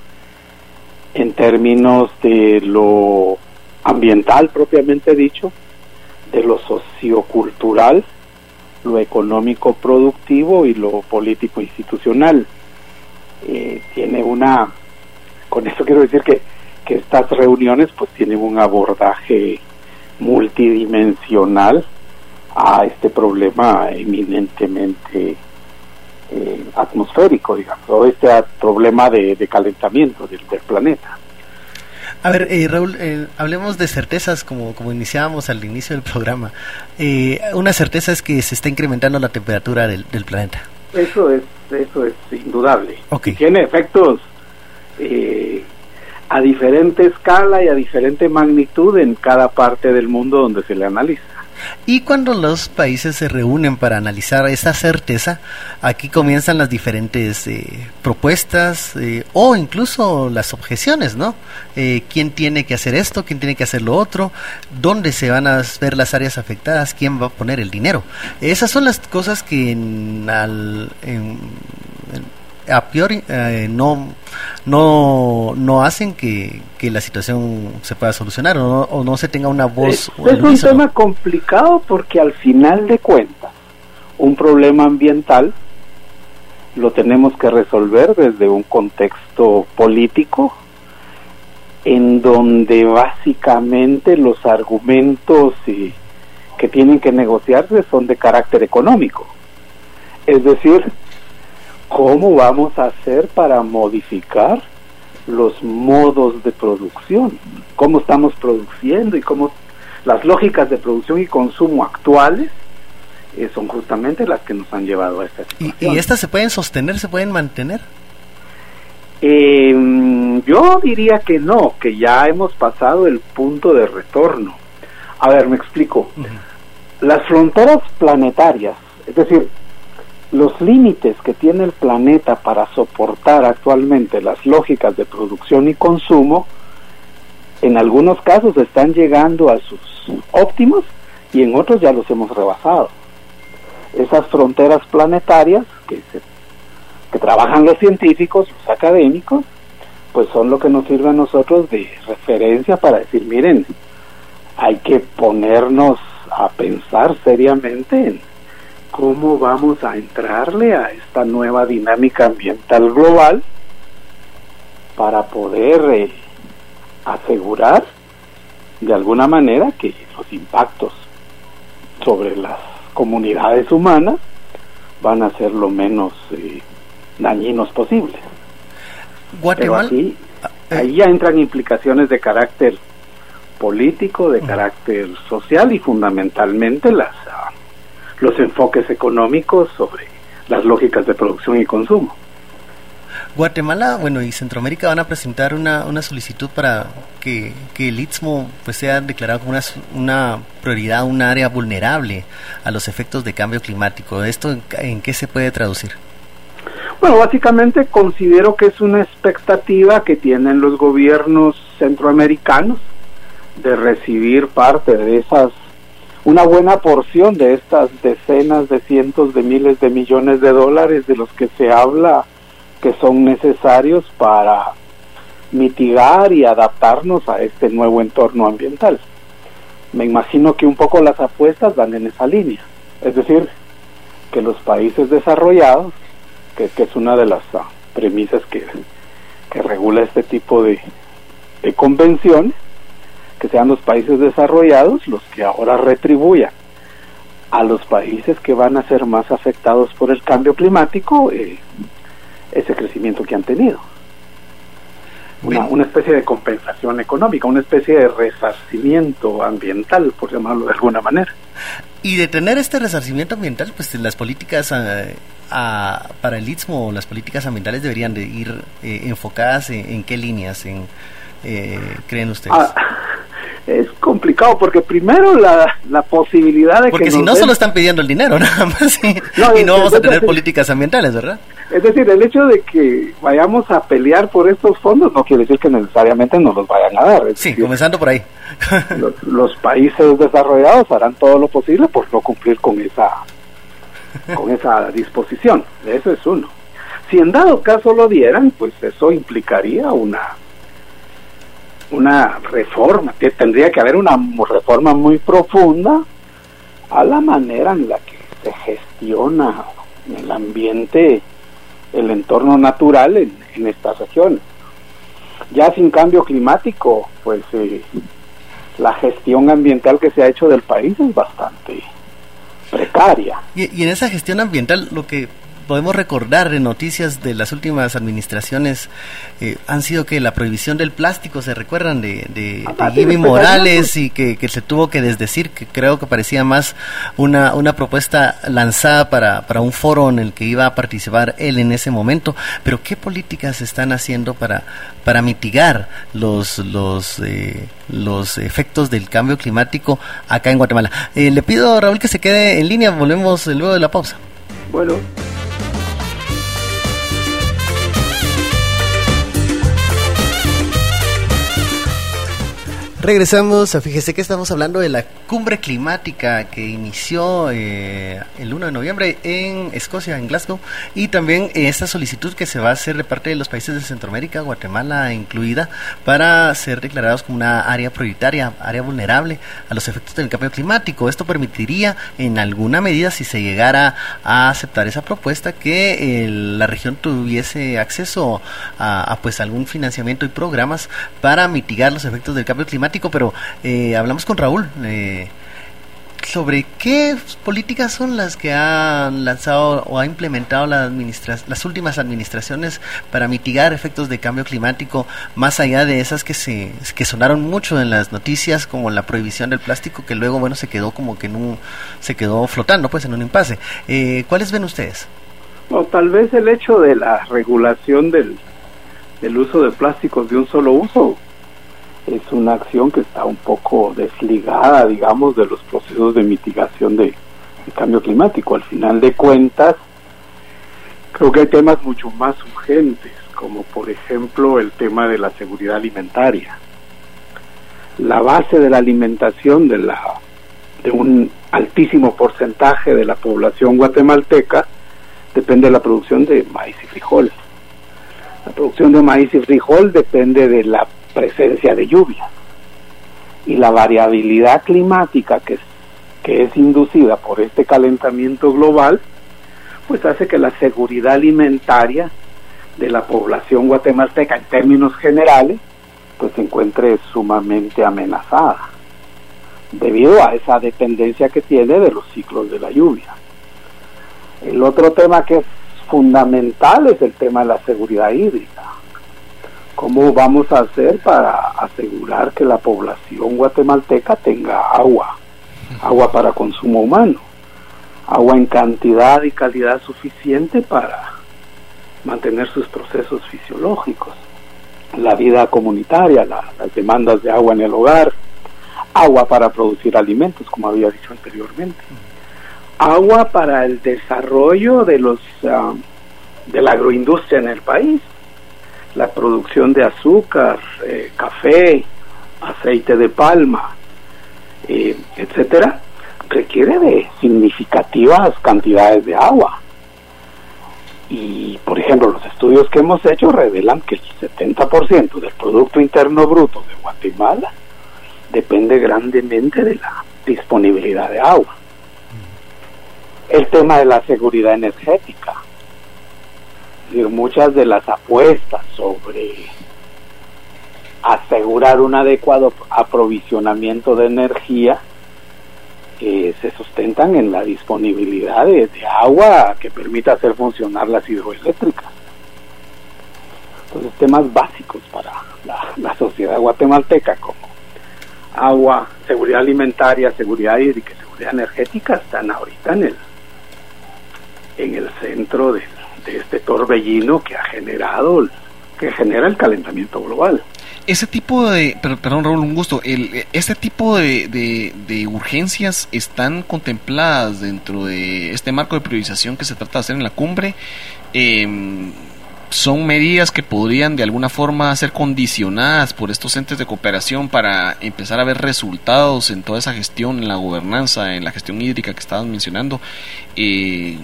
en términos de lo ambiental propiamente dicho, de lo sociocultural, lo económico productivo y lo político institucional. Eh, tiene una, con eso quiero decir que, que estas reuniones pues tienen un abordaje multidimensional a este problema eminentemente eh, atmosférico, digamos, o este problema de, calentamiento del, planeta. A ver, eh, Raúl, eh, hablemos de certezas como, como iniciábamos al inicio del programa. una certeza es que se está incrementando la temperatura del, planeta. Eso es, eso es indudable. Tiene efectos a diferente escala y a diferente magnitud en cada parte del mundo donde se le analiza. Y cuando los países se reúnen para analizar esa certeza, aquí comienzan las diferentes eh, propuestas eh, o incluso las objeciones, ¿no? Eh, ¿Quién tiene que hacer esto? ¿Quién tiene que hacer lo otro? ¿Dónde se van a ver las áreas afectadas? ¿Quién va a poner el dinero? Esas son las cosas que en, al, en, a priori eh, no, no, no hacen que, la situación se pueda solucionar o no, se tenga una voz. Es, es un tema complicado porque al final de cuentas, un problema ambiental lo tenemos que resolver desde un contexto político en donde básicamente los argumentos que tienen que negociarse son de carácter económico. Es decir, ¿Cómo vamos a hacer para modificar los modos de producción? ¿Cómo estamos produciendo y cómo las lógicas de producción y consumo actuales eh, son justamente las que nos han llevado a esta situación? ¿Y, estas se pueden sostener, se pueden mantener? Em, yo diría que no, que ya hemos pasado el punto de retorno. A ver, me explico. Las fronteras planetarias, es decir, los límites que tiene el planeta para soportar actualmente las lógicas de producción y consumo, en algunos casos están llegando a sus óptimos y en otros ya los hemos rebasado. Esas fronteras planetarias que, que trabajan los científicos, los académicos, pues son lo que nos sirve a nosotros de referencia para decir, miren, hay que ponernos a pensar seriamente en cómo vamos a entrarle a esta nueva dinámica ambiental global para poder eh, asegurar de alguna manera que los impactos sobre las comunidades humanas van a ser lo menos eh, dañinos posibles. Guatemala. Eh, ahí ya entran implicaciones de carácter político, de carácter social y fundamentalmente las ah, los enfoques económicos sobre las lógicas de producción y consumo. Guatemala, bueno, y Centroamérica van a presentar una, una solicitud para que, el Istmo pues, sea declarado como una, una prioridad, un área vulnerable a los efectos de cambio climático. ¿Esto en, qué se puede traducir? Bueno, básicamente considero que es una expectativa que tienen los gobiernos centroamericanos de recibir parte de esas una buena porción de estas decenas de cientos de miles de millones de dólares de los que se habla que son necesarios para mitigar y adaptarnos a este nuevo entorno ambiental. Me imagino que un poco las apuestas van en esa línea, es decir, que los países desarrollados, que, es una de las ah, premisas que, que regula este tipo de, de convenciones, que sean los países desarrollados los que ahora retribuyan a los países que van a ser más afectados por el cambio climático eh, ese crecimiento que han tenido. Una, una, especie de compensación económica, una especie de resarcimiento ambiental, por llamarlo de alguna manera. Y de tener este resarcimiento ambiental, pues las políticas eh, para el Istmo, las políticas ambientales deberían de ir eh, enfocadas en, qué líneas, en, creen ustedes. Ah, es complicado porque primero la, la posibilidad de porque que si nos no den- solo están pidiendo el dinero nada más y No, y no vamos a tener políticas ambientales verdad es decir el hecho de que vayamos a pelear por estos fondos no quiere decir que necesariamente nos los vayan a dar sí decir, comenzando por ahí. los, los países desarrollados harán todo lo posible por no cumplir con esa con esa disposición eso es uno. Si en dado caso lo dieran pues eso implicaría una una reforma que tendría que haber una reforma muy profunda a la manera en la que se gestiona el ambiente el entorno natural en, en estas regiones ya sin cambio climático pues eh, la gestión ambiental que se ha hecho del país es bastante precaria. Y en esa gestión ambiental, lo que podemos recordar de noticias de las últimas administraciones eh, han sido que la prohibición del plástico, ¿se recuerdan de, de, Ah, de Jimmy pues, Morales y que, que se tuvo que desdecir, que creo que parecía más una, una propuesta lanzada para, para un foro en el que iba a participar él en ese momento? Pero ¿qué políticas se están haciendo para, para mitigar los, los, eh, los efectos del cambio climático acá en Guatemala? Eh, le pido a Raúl que se quede en línea, volvemos luego de la pausa. Bueno, Regresamos a Fíjese que estamos hablando de la cumbre climática que inició eh, el 1 de noviembre en Escocia, en Glasgow, y también esta solicitud que se va a hacer de parte de los países de Centroamérica, Guatemala incluida, para ser declarados como una área prioritaria, área vulnerable a los efectos del cambio climático. Esto permitiría, en alguna medida, si se llegara a aceptar esa propuesta, que eh, la región tuviese acceso a, a, pues algún financiamiento y programas para mitigar los efectos del cambio climático, pero eh, hablamos con Raúl eh, sobre qué políticas son las que ha lanzado o ha implementado la las últimas administraciones para mitigar efectos de cambio climático, más allá de esas que se que sonaron mucho en las noticias, como la prohibición del plástico, que luego bueno se quedó como que en un, se quedó flotando pues en un impasse. Eh, ¿Cuáles ven ustedes? o tal vez el hecho de la regulación del, del uso de plásticos de un solo uso es una acción que está un poco desligada, digamos, de los procesos de mitigación de, cambio climático. Al final de cuentas, creo que hay temas mucho más urgentes, como por ejemplo el tema de la seguridad alimentaria. La base de la alimentación de, la, de un altísimo porcentaje de la población guatemalteca depende de la producción de maíz y frijol. La producción de maíz y frijol depende de la presencia de lluvia. Y la variabilidad climática que es, que es inducida por este calentamiento global, pues hace que la seguridad alimentaria de la población guatemalteca en términos generales, pues se encuentre sumamente amenazada, debido a esa dependencia que tiene de los ciclos de la lluvia. El otro tema que es fundamental es el tema de la seguridad hídrica. ¿Cómo vamos a hacer para asegurar que la población guatemalteca tenga agua? Agua para consumo humano. Agua en cantidad y calidad suficiente para mantener sus procesos fisiológicos. La vida comunitaria, la, las demandas de agua en el hogar. Agua para producir alimentos, como había dicho anteriormente agua para el desarrollo de los uh, de la agroindustria en el país la producción de azúcar eh, café aceite de palma eh, etcétera requiere de significativas cantidades de agua. Y por ejemplo los estudios que hemos hecho revelan que el 70% del producto interno bruto de Guatemala depende grandemente de la disponibilidad de agua. El tema de la seguridad energética. Muchas de las apuestas sobre asegurar un adecuado aprovisionamiento de energía eh, se sustentan en la disponibilidad de, agua que permita hacer funcionar las hidroeléctricas. Entonces, temas básicos para la, sociedad guatemalteca como agua, seguridad alimentaria, seguridad hídrica seguridad energética están ahorita en el en el centro de, este torbellino que ha generado, que genera el calentamiento global. ese tipo de, per- perdón Raúl, un gusto, el, este tipo de, de- de urgencias están contempladas dentro de este marco de priorización que se trata de hacer en la cumbre. Em, son medidas que podrían de alguna forma ser condicionadas por estos entes de cooperación para empezar a ver resultados en toda esa gestión, en la gobernanza, en la gestión hídrica que estabas mencionando, eh,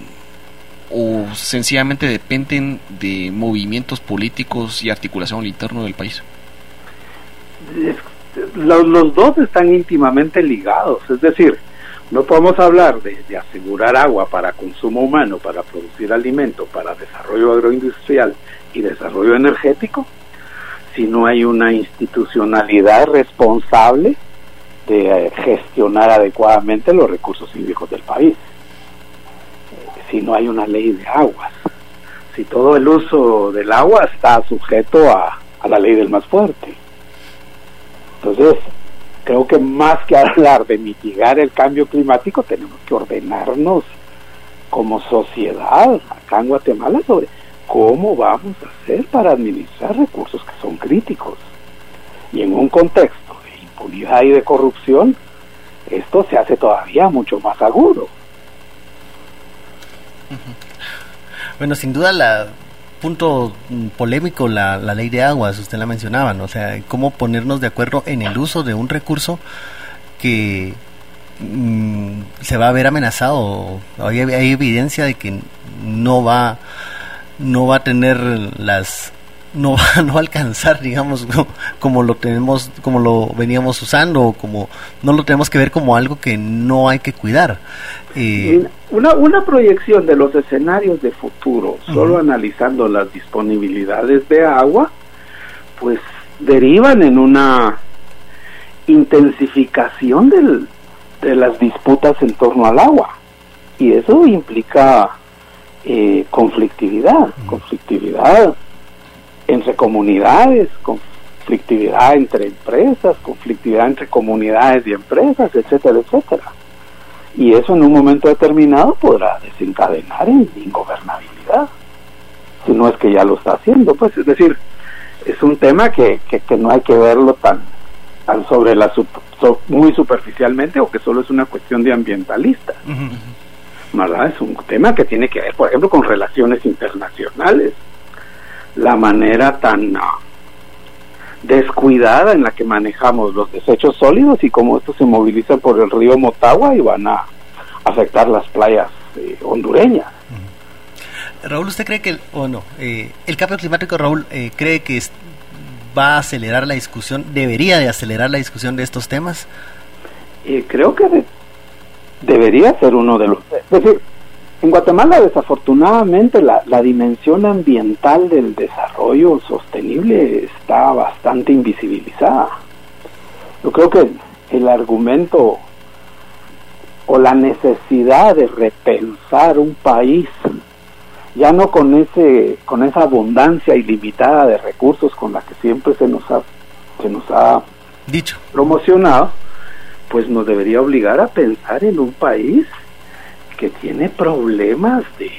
o sencillamente dependen de movimientos políticos y articulación al interno del país. Los, los dos están íntimamente ligados, es decir, no podemos hablar de, de asegurar agua para consumo humano, para producir alimento, para desarrollo agroindustrial y desarrollo energético, si no hay una institucionalidad responsable de eh, gestionar adecuadamente los recursos hídricos del país, si no hay una ley de aguas, si todo el uso del agua está sujeto a, a la ley del más fuerte. Entonces, creo que más que hablar de mitigar el cambio climático, tenemos que ordenarnos como sociedad acá en Guatemala sobre cómo vamos a hacer para administrar recursos que son críticos. Y en un contexto de impunidad y de corrupción, esto se hace todavía mucho más agudo. Bueno, sin duda la punto polémico la, la ley de aguas, usted la mencionaba. O sea, cómo ponernos de acuerdo en el uso de un recurso que mm, se va a ver amenazado. Hay, evidencia de que no va no va a tener las no va, no a alcanzar digamos como, lo tenemos como lo veníamos usando como no lo tenemos que ver como algo que no hay que cuidar Eh, Una, una proyección de los escenarios de futuro, solo analizando las disponibilidades de agua, pues derivan en una intensificación del- de las disputas en torno al agua. Y eso implica eh, conflictividad, conflictividad entre comunidades, conflictividad entre empresas, conflictividad entre comunidades y empresas, etcétera, etcétera y eso en un momento determinado podrá desencadenar en ingobernabilidad, si no es que ya lo está haciendo, pues es decir, es un tema que, que, que no hay que verlo tan, tan sobre la so- muy superficialmente o que solo es una cuestión de ambientalista, ¿verdad? Es un tema que tiene que ver, por ejemplo, con relaciones internacionales, la manera tan ah, descuidada en la que manejamos los desechos sólidos y cómo estos se movilizan por el río Motagua y van a afectar las playas eh, hondureñas. Raúl, ¿usted cree que, el- o no, eh, el cambio climático, Raúl, eh, cree que es- va a acelerar la discusión, debería de acelerar la discusión de estos temas? Eh, creo que de- debería ser uno de los... Es decir, en Guatemala desafortunadamente la, la dimensión ambiental del desarrollo sostenible está bastante invisibilizada. Yo creo que el argumento o la necesidad de repensar un país ya no con ese con esa abundancia ilimitada de recursos con la que siempre se nos ha se nos ha dicho promocionado pues nos debería obligar a pensar en un país que tiene problemas de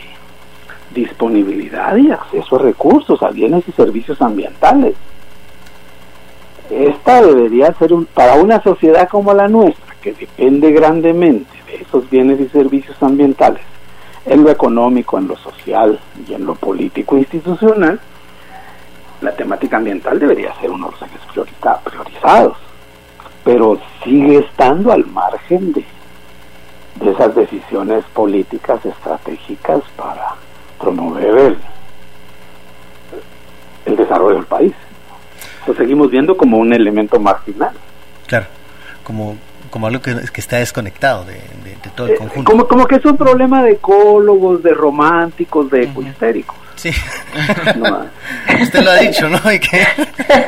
disponibilidad y acceso a recursos, a bienes y servicios ambientales. Esta debería ser un, para una sociedad como la nuestra, que depende grandemente de esos bienes y servicios ambientales, en lo económico, en lo social y en lo político institucional, la temática ambiental debería ser uno de los ejes priorizados pero sigue estando al margen de esas decisiones políticas estratégicas para promover el, el desarrollo del país. Lo seguimos viendo como un elemento marginal. Claro, como, como algo que, que está desconectado de, de- de todo el Eh, conjunto. como, como que es un problema de ecólogos, de románticos, de ecohistéricos. Sí. No, Usted lo ha dicho, ¿no? Y que-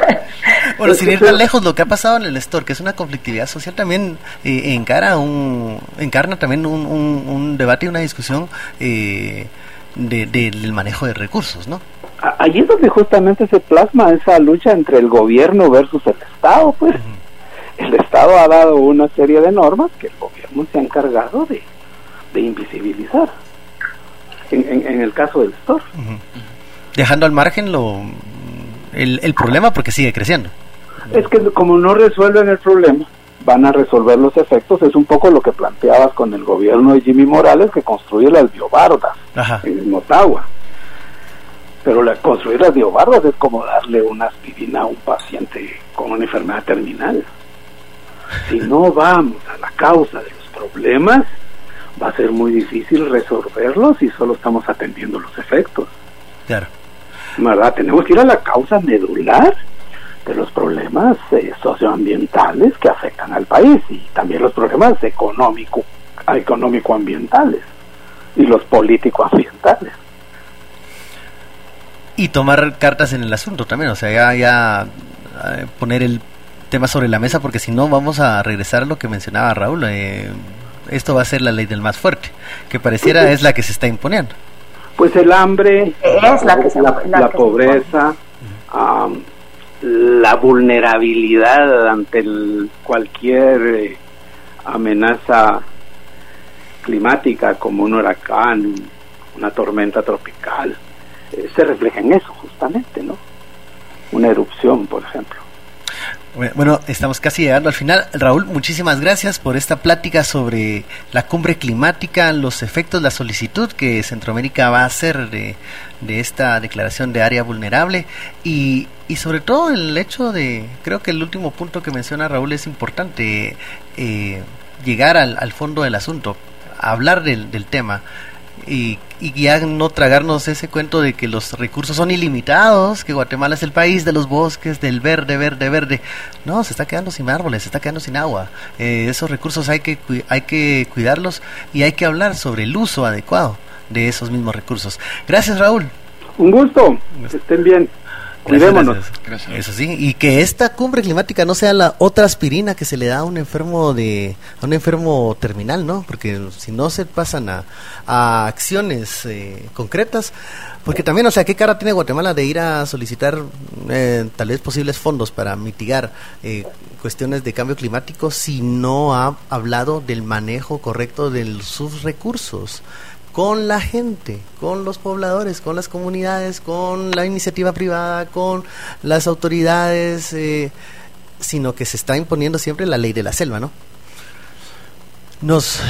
bueno, sin ir tan lejos, lo que ha pasado en el store, que es una conflictividad social, también eh, encara un, encarna también un, un, un debate y una discusión eh, de- de- del manejo de recursos, ¿no? allí es donde justamente se plasma esa lucha entre el gobierno versus el Estado, pues. El Estado ha dado una serie de normas que el gobierno se ha encargado de, de invisibilizar. En, en- en el caso del store. Dejando al margen lo, el, el problema porque sigue creciendo. Es que como no resuelven el problema, van a resolver los efectos. Es un poco lo que planteabas con el gobierno de Jimmy Morales que construye las biobardas Ajá. en Motagua. Pero la, construir las biobardas es como darle una aspirina a un paciente con una enfermedad terminal. Si no vamos a la causa de los problemas, va a ser muy difícil resolverlos y solo estamos atendiendo los efectos. Claro. ¿verdad? Tenemos que ir a la causa medular de los problemas eh, socioambientales que afectan al país y también los problemas económico, económico-ambientales y los político-ambientales. Y tomar cartas en el asunto también, o sea, ya, ya eh, poner el tema sobre la mesa, porque si no vamos a regresar a lo que mencionaba Raúl. eh, esto va a ser la ley del más fuerte, que pareciera es la que se está imponiendo. Pues el hambre, Es la que se- la, la la que se pobreza, la vulnerabilidad ante el- cualquier eh, amenaza climática como un huracán, una tormenta tropical, eh, se refleja en eso justamente, ¿no? Una erupción, por ejemplo. Bueno, estamos casi llegando al final. Raúl, muchísimas gracias por esta plática sobre la cumbre climática, los efectos, la solicitud que Centroamérica va a hacer de, esta declaración de área vulnerable y, y sobre todo el hecho de, creo que el último punto que menciona Raúl es importante, eh, llegar al, al fondo del asunto, hablar del, del tema y, y ya no tragarnos ese cuento de que los recursos son ilimitados, que Guatemala es el país de los bosques, del verde, verde, verde. No, se está quedando sin árboles, se está quedando sin agua. Eh, esos recursos hay que, hay que cuidarlos y hay que hablar sobre el uso adecuado de esos mismos recursos. Gracias, Raúl. Un gusto, que estén bien. Gracias, Cuidémonos. gracias. Eso sí, y que esta cumbre climática no sea la otra aspirina que se le da a un enfermo de a un enfermo terminal, ¿no? Porque si no se pasan a, a acciones eh, concretas, porque también, o sea, qué cara tiene Guatemala de ir a solicitar eh, tal vez posibles fondos para mitigar eh, cuestiones de cambio climático si no ha hablado del manejo correcto de sus recursos con la gente, con los pobladores, con las comunidades, con la iniciativa privada, con las autoridades, eh, sino que se está imponiendo siempre la ley de la selva, ¿no? Nos...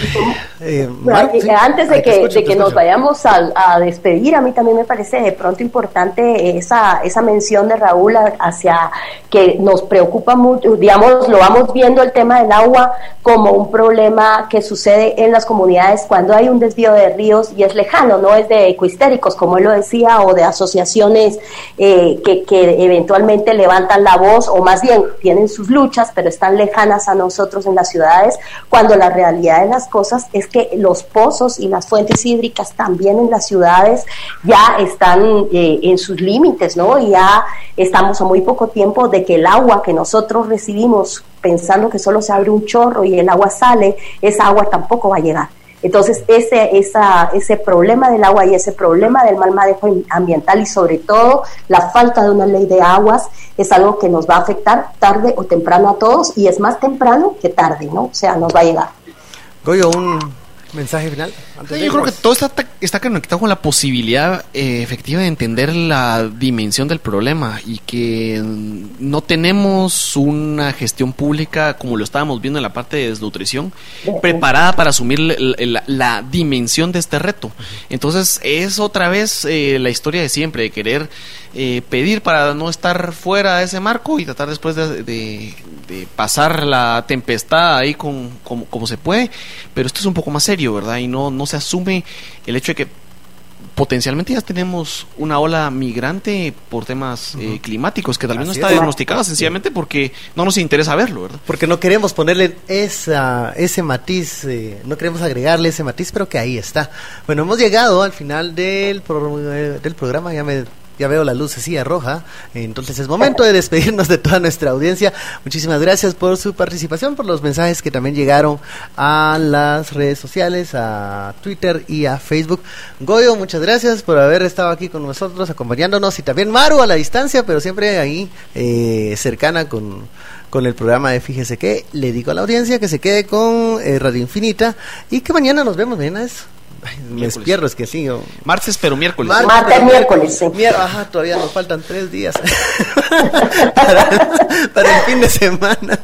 eh, Eh, sí. Antes de que, escucho, de que nos vayamos al- a, despedir, a mí también me parece de pronto importante esa, esa mención de Raúl a- hacia que nos preocupa mucho, digamos, lo vamos viendo el tema del agua como un problema que sucede en las comunidades cuando hay un desvío de ríos y es lejano, no es de ecohistéricos, como él lo decía, o de asociaciones eh, que, que eventualmente levantan la voz, o más bien tienen sus luchas, pero están lejanas a nosotros en las ciudades, cuando la realidad de las cosas es que los pozos y las fuentes hídricas también en las ciudades ya están eh, en sus límites, ¿no? Y ya estamos a muy poco tiempo de que el agua que nosotros recibimos pensando que solo se abre un chorro y el agua sale, esa agua tampoco va a llegar. Entonces, ese, esa, ese problema del agua y ese problema del mal manejo ambiental y sobre todo la falta de una ley de aguas es algo que nos va a afectar tarde o temprano a todos y es más temprano que tarde, ¿no? O sea, nos va a llegar. Goyo, un mensaje final. Yo creo que todo está, está conectado con la posibilidad eh, efectiva de entender la dimensión del problema y que no tenemos una gestión pública como lo estábamos viendo en la parte de desnutrición preparada para asumir la, la- la dimensión de este reto. Entonces es otra vez eh, la historia de siempre, de querer eh, pedir para no estar fuera de ese marco y tratar después de, de- de pasar la tempestad ahí con, como, como se puede, pero esto es un poco más serio, ¿verdad? Y no, no se asume el hecho de que potencialmente ya tenemos una ola migrante por temas eh, climáticos que tal vez no está es. diagnosticada sencillamente porque no nos interesa verlo, ¿verdad? Porque no queremos ponerle esa, ese matiz, eh, no queremos agregarle ese matiz, pero que ahí está. Bueno, hemos llegado al final del, pro- eh, del programa, ya me... Ya veo la lucecilla roja, entonces es momento de despedirnos de toda nuestra audiencia. Muchísimas gracias por su participación, por los mensajes que también llegaron a las redes sociales, a Twitter y a Facebook. Goyo, muchas gracias por haber estado aquí con nosotros, acompañándonos, y también Maru a la distancia, pero siempre ahí eh, cercana con, con el programa de Fíjese que le digo a la audiencia que se quede con eh, Radio Infinita y que mañana nos vemos, mañana es me Miércoles. despierro, es que sí. yo- Martes, pero miércoles. Martes, Martes, pero- miércoles, sí. Mier- ajá, todavía nos faltan tres días para, para el fin de semana.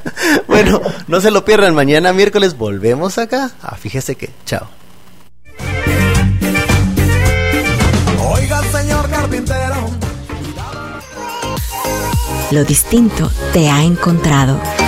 Bueno, no se lo pierdan. Mañana miércoles volvemos acá. Ah, fíjese que. Chao. Oiga, señor carpintero. Lo distinto te ha encontrado.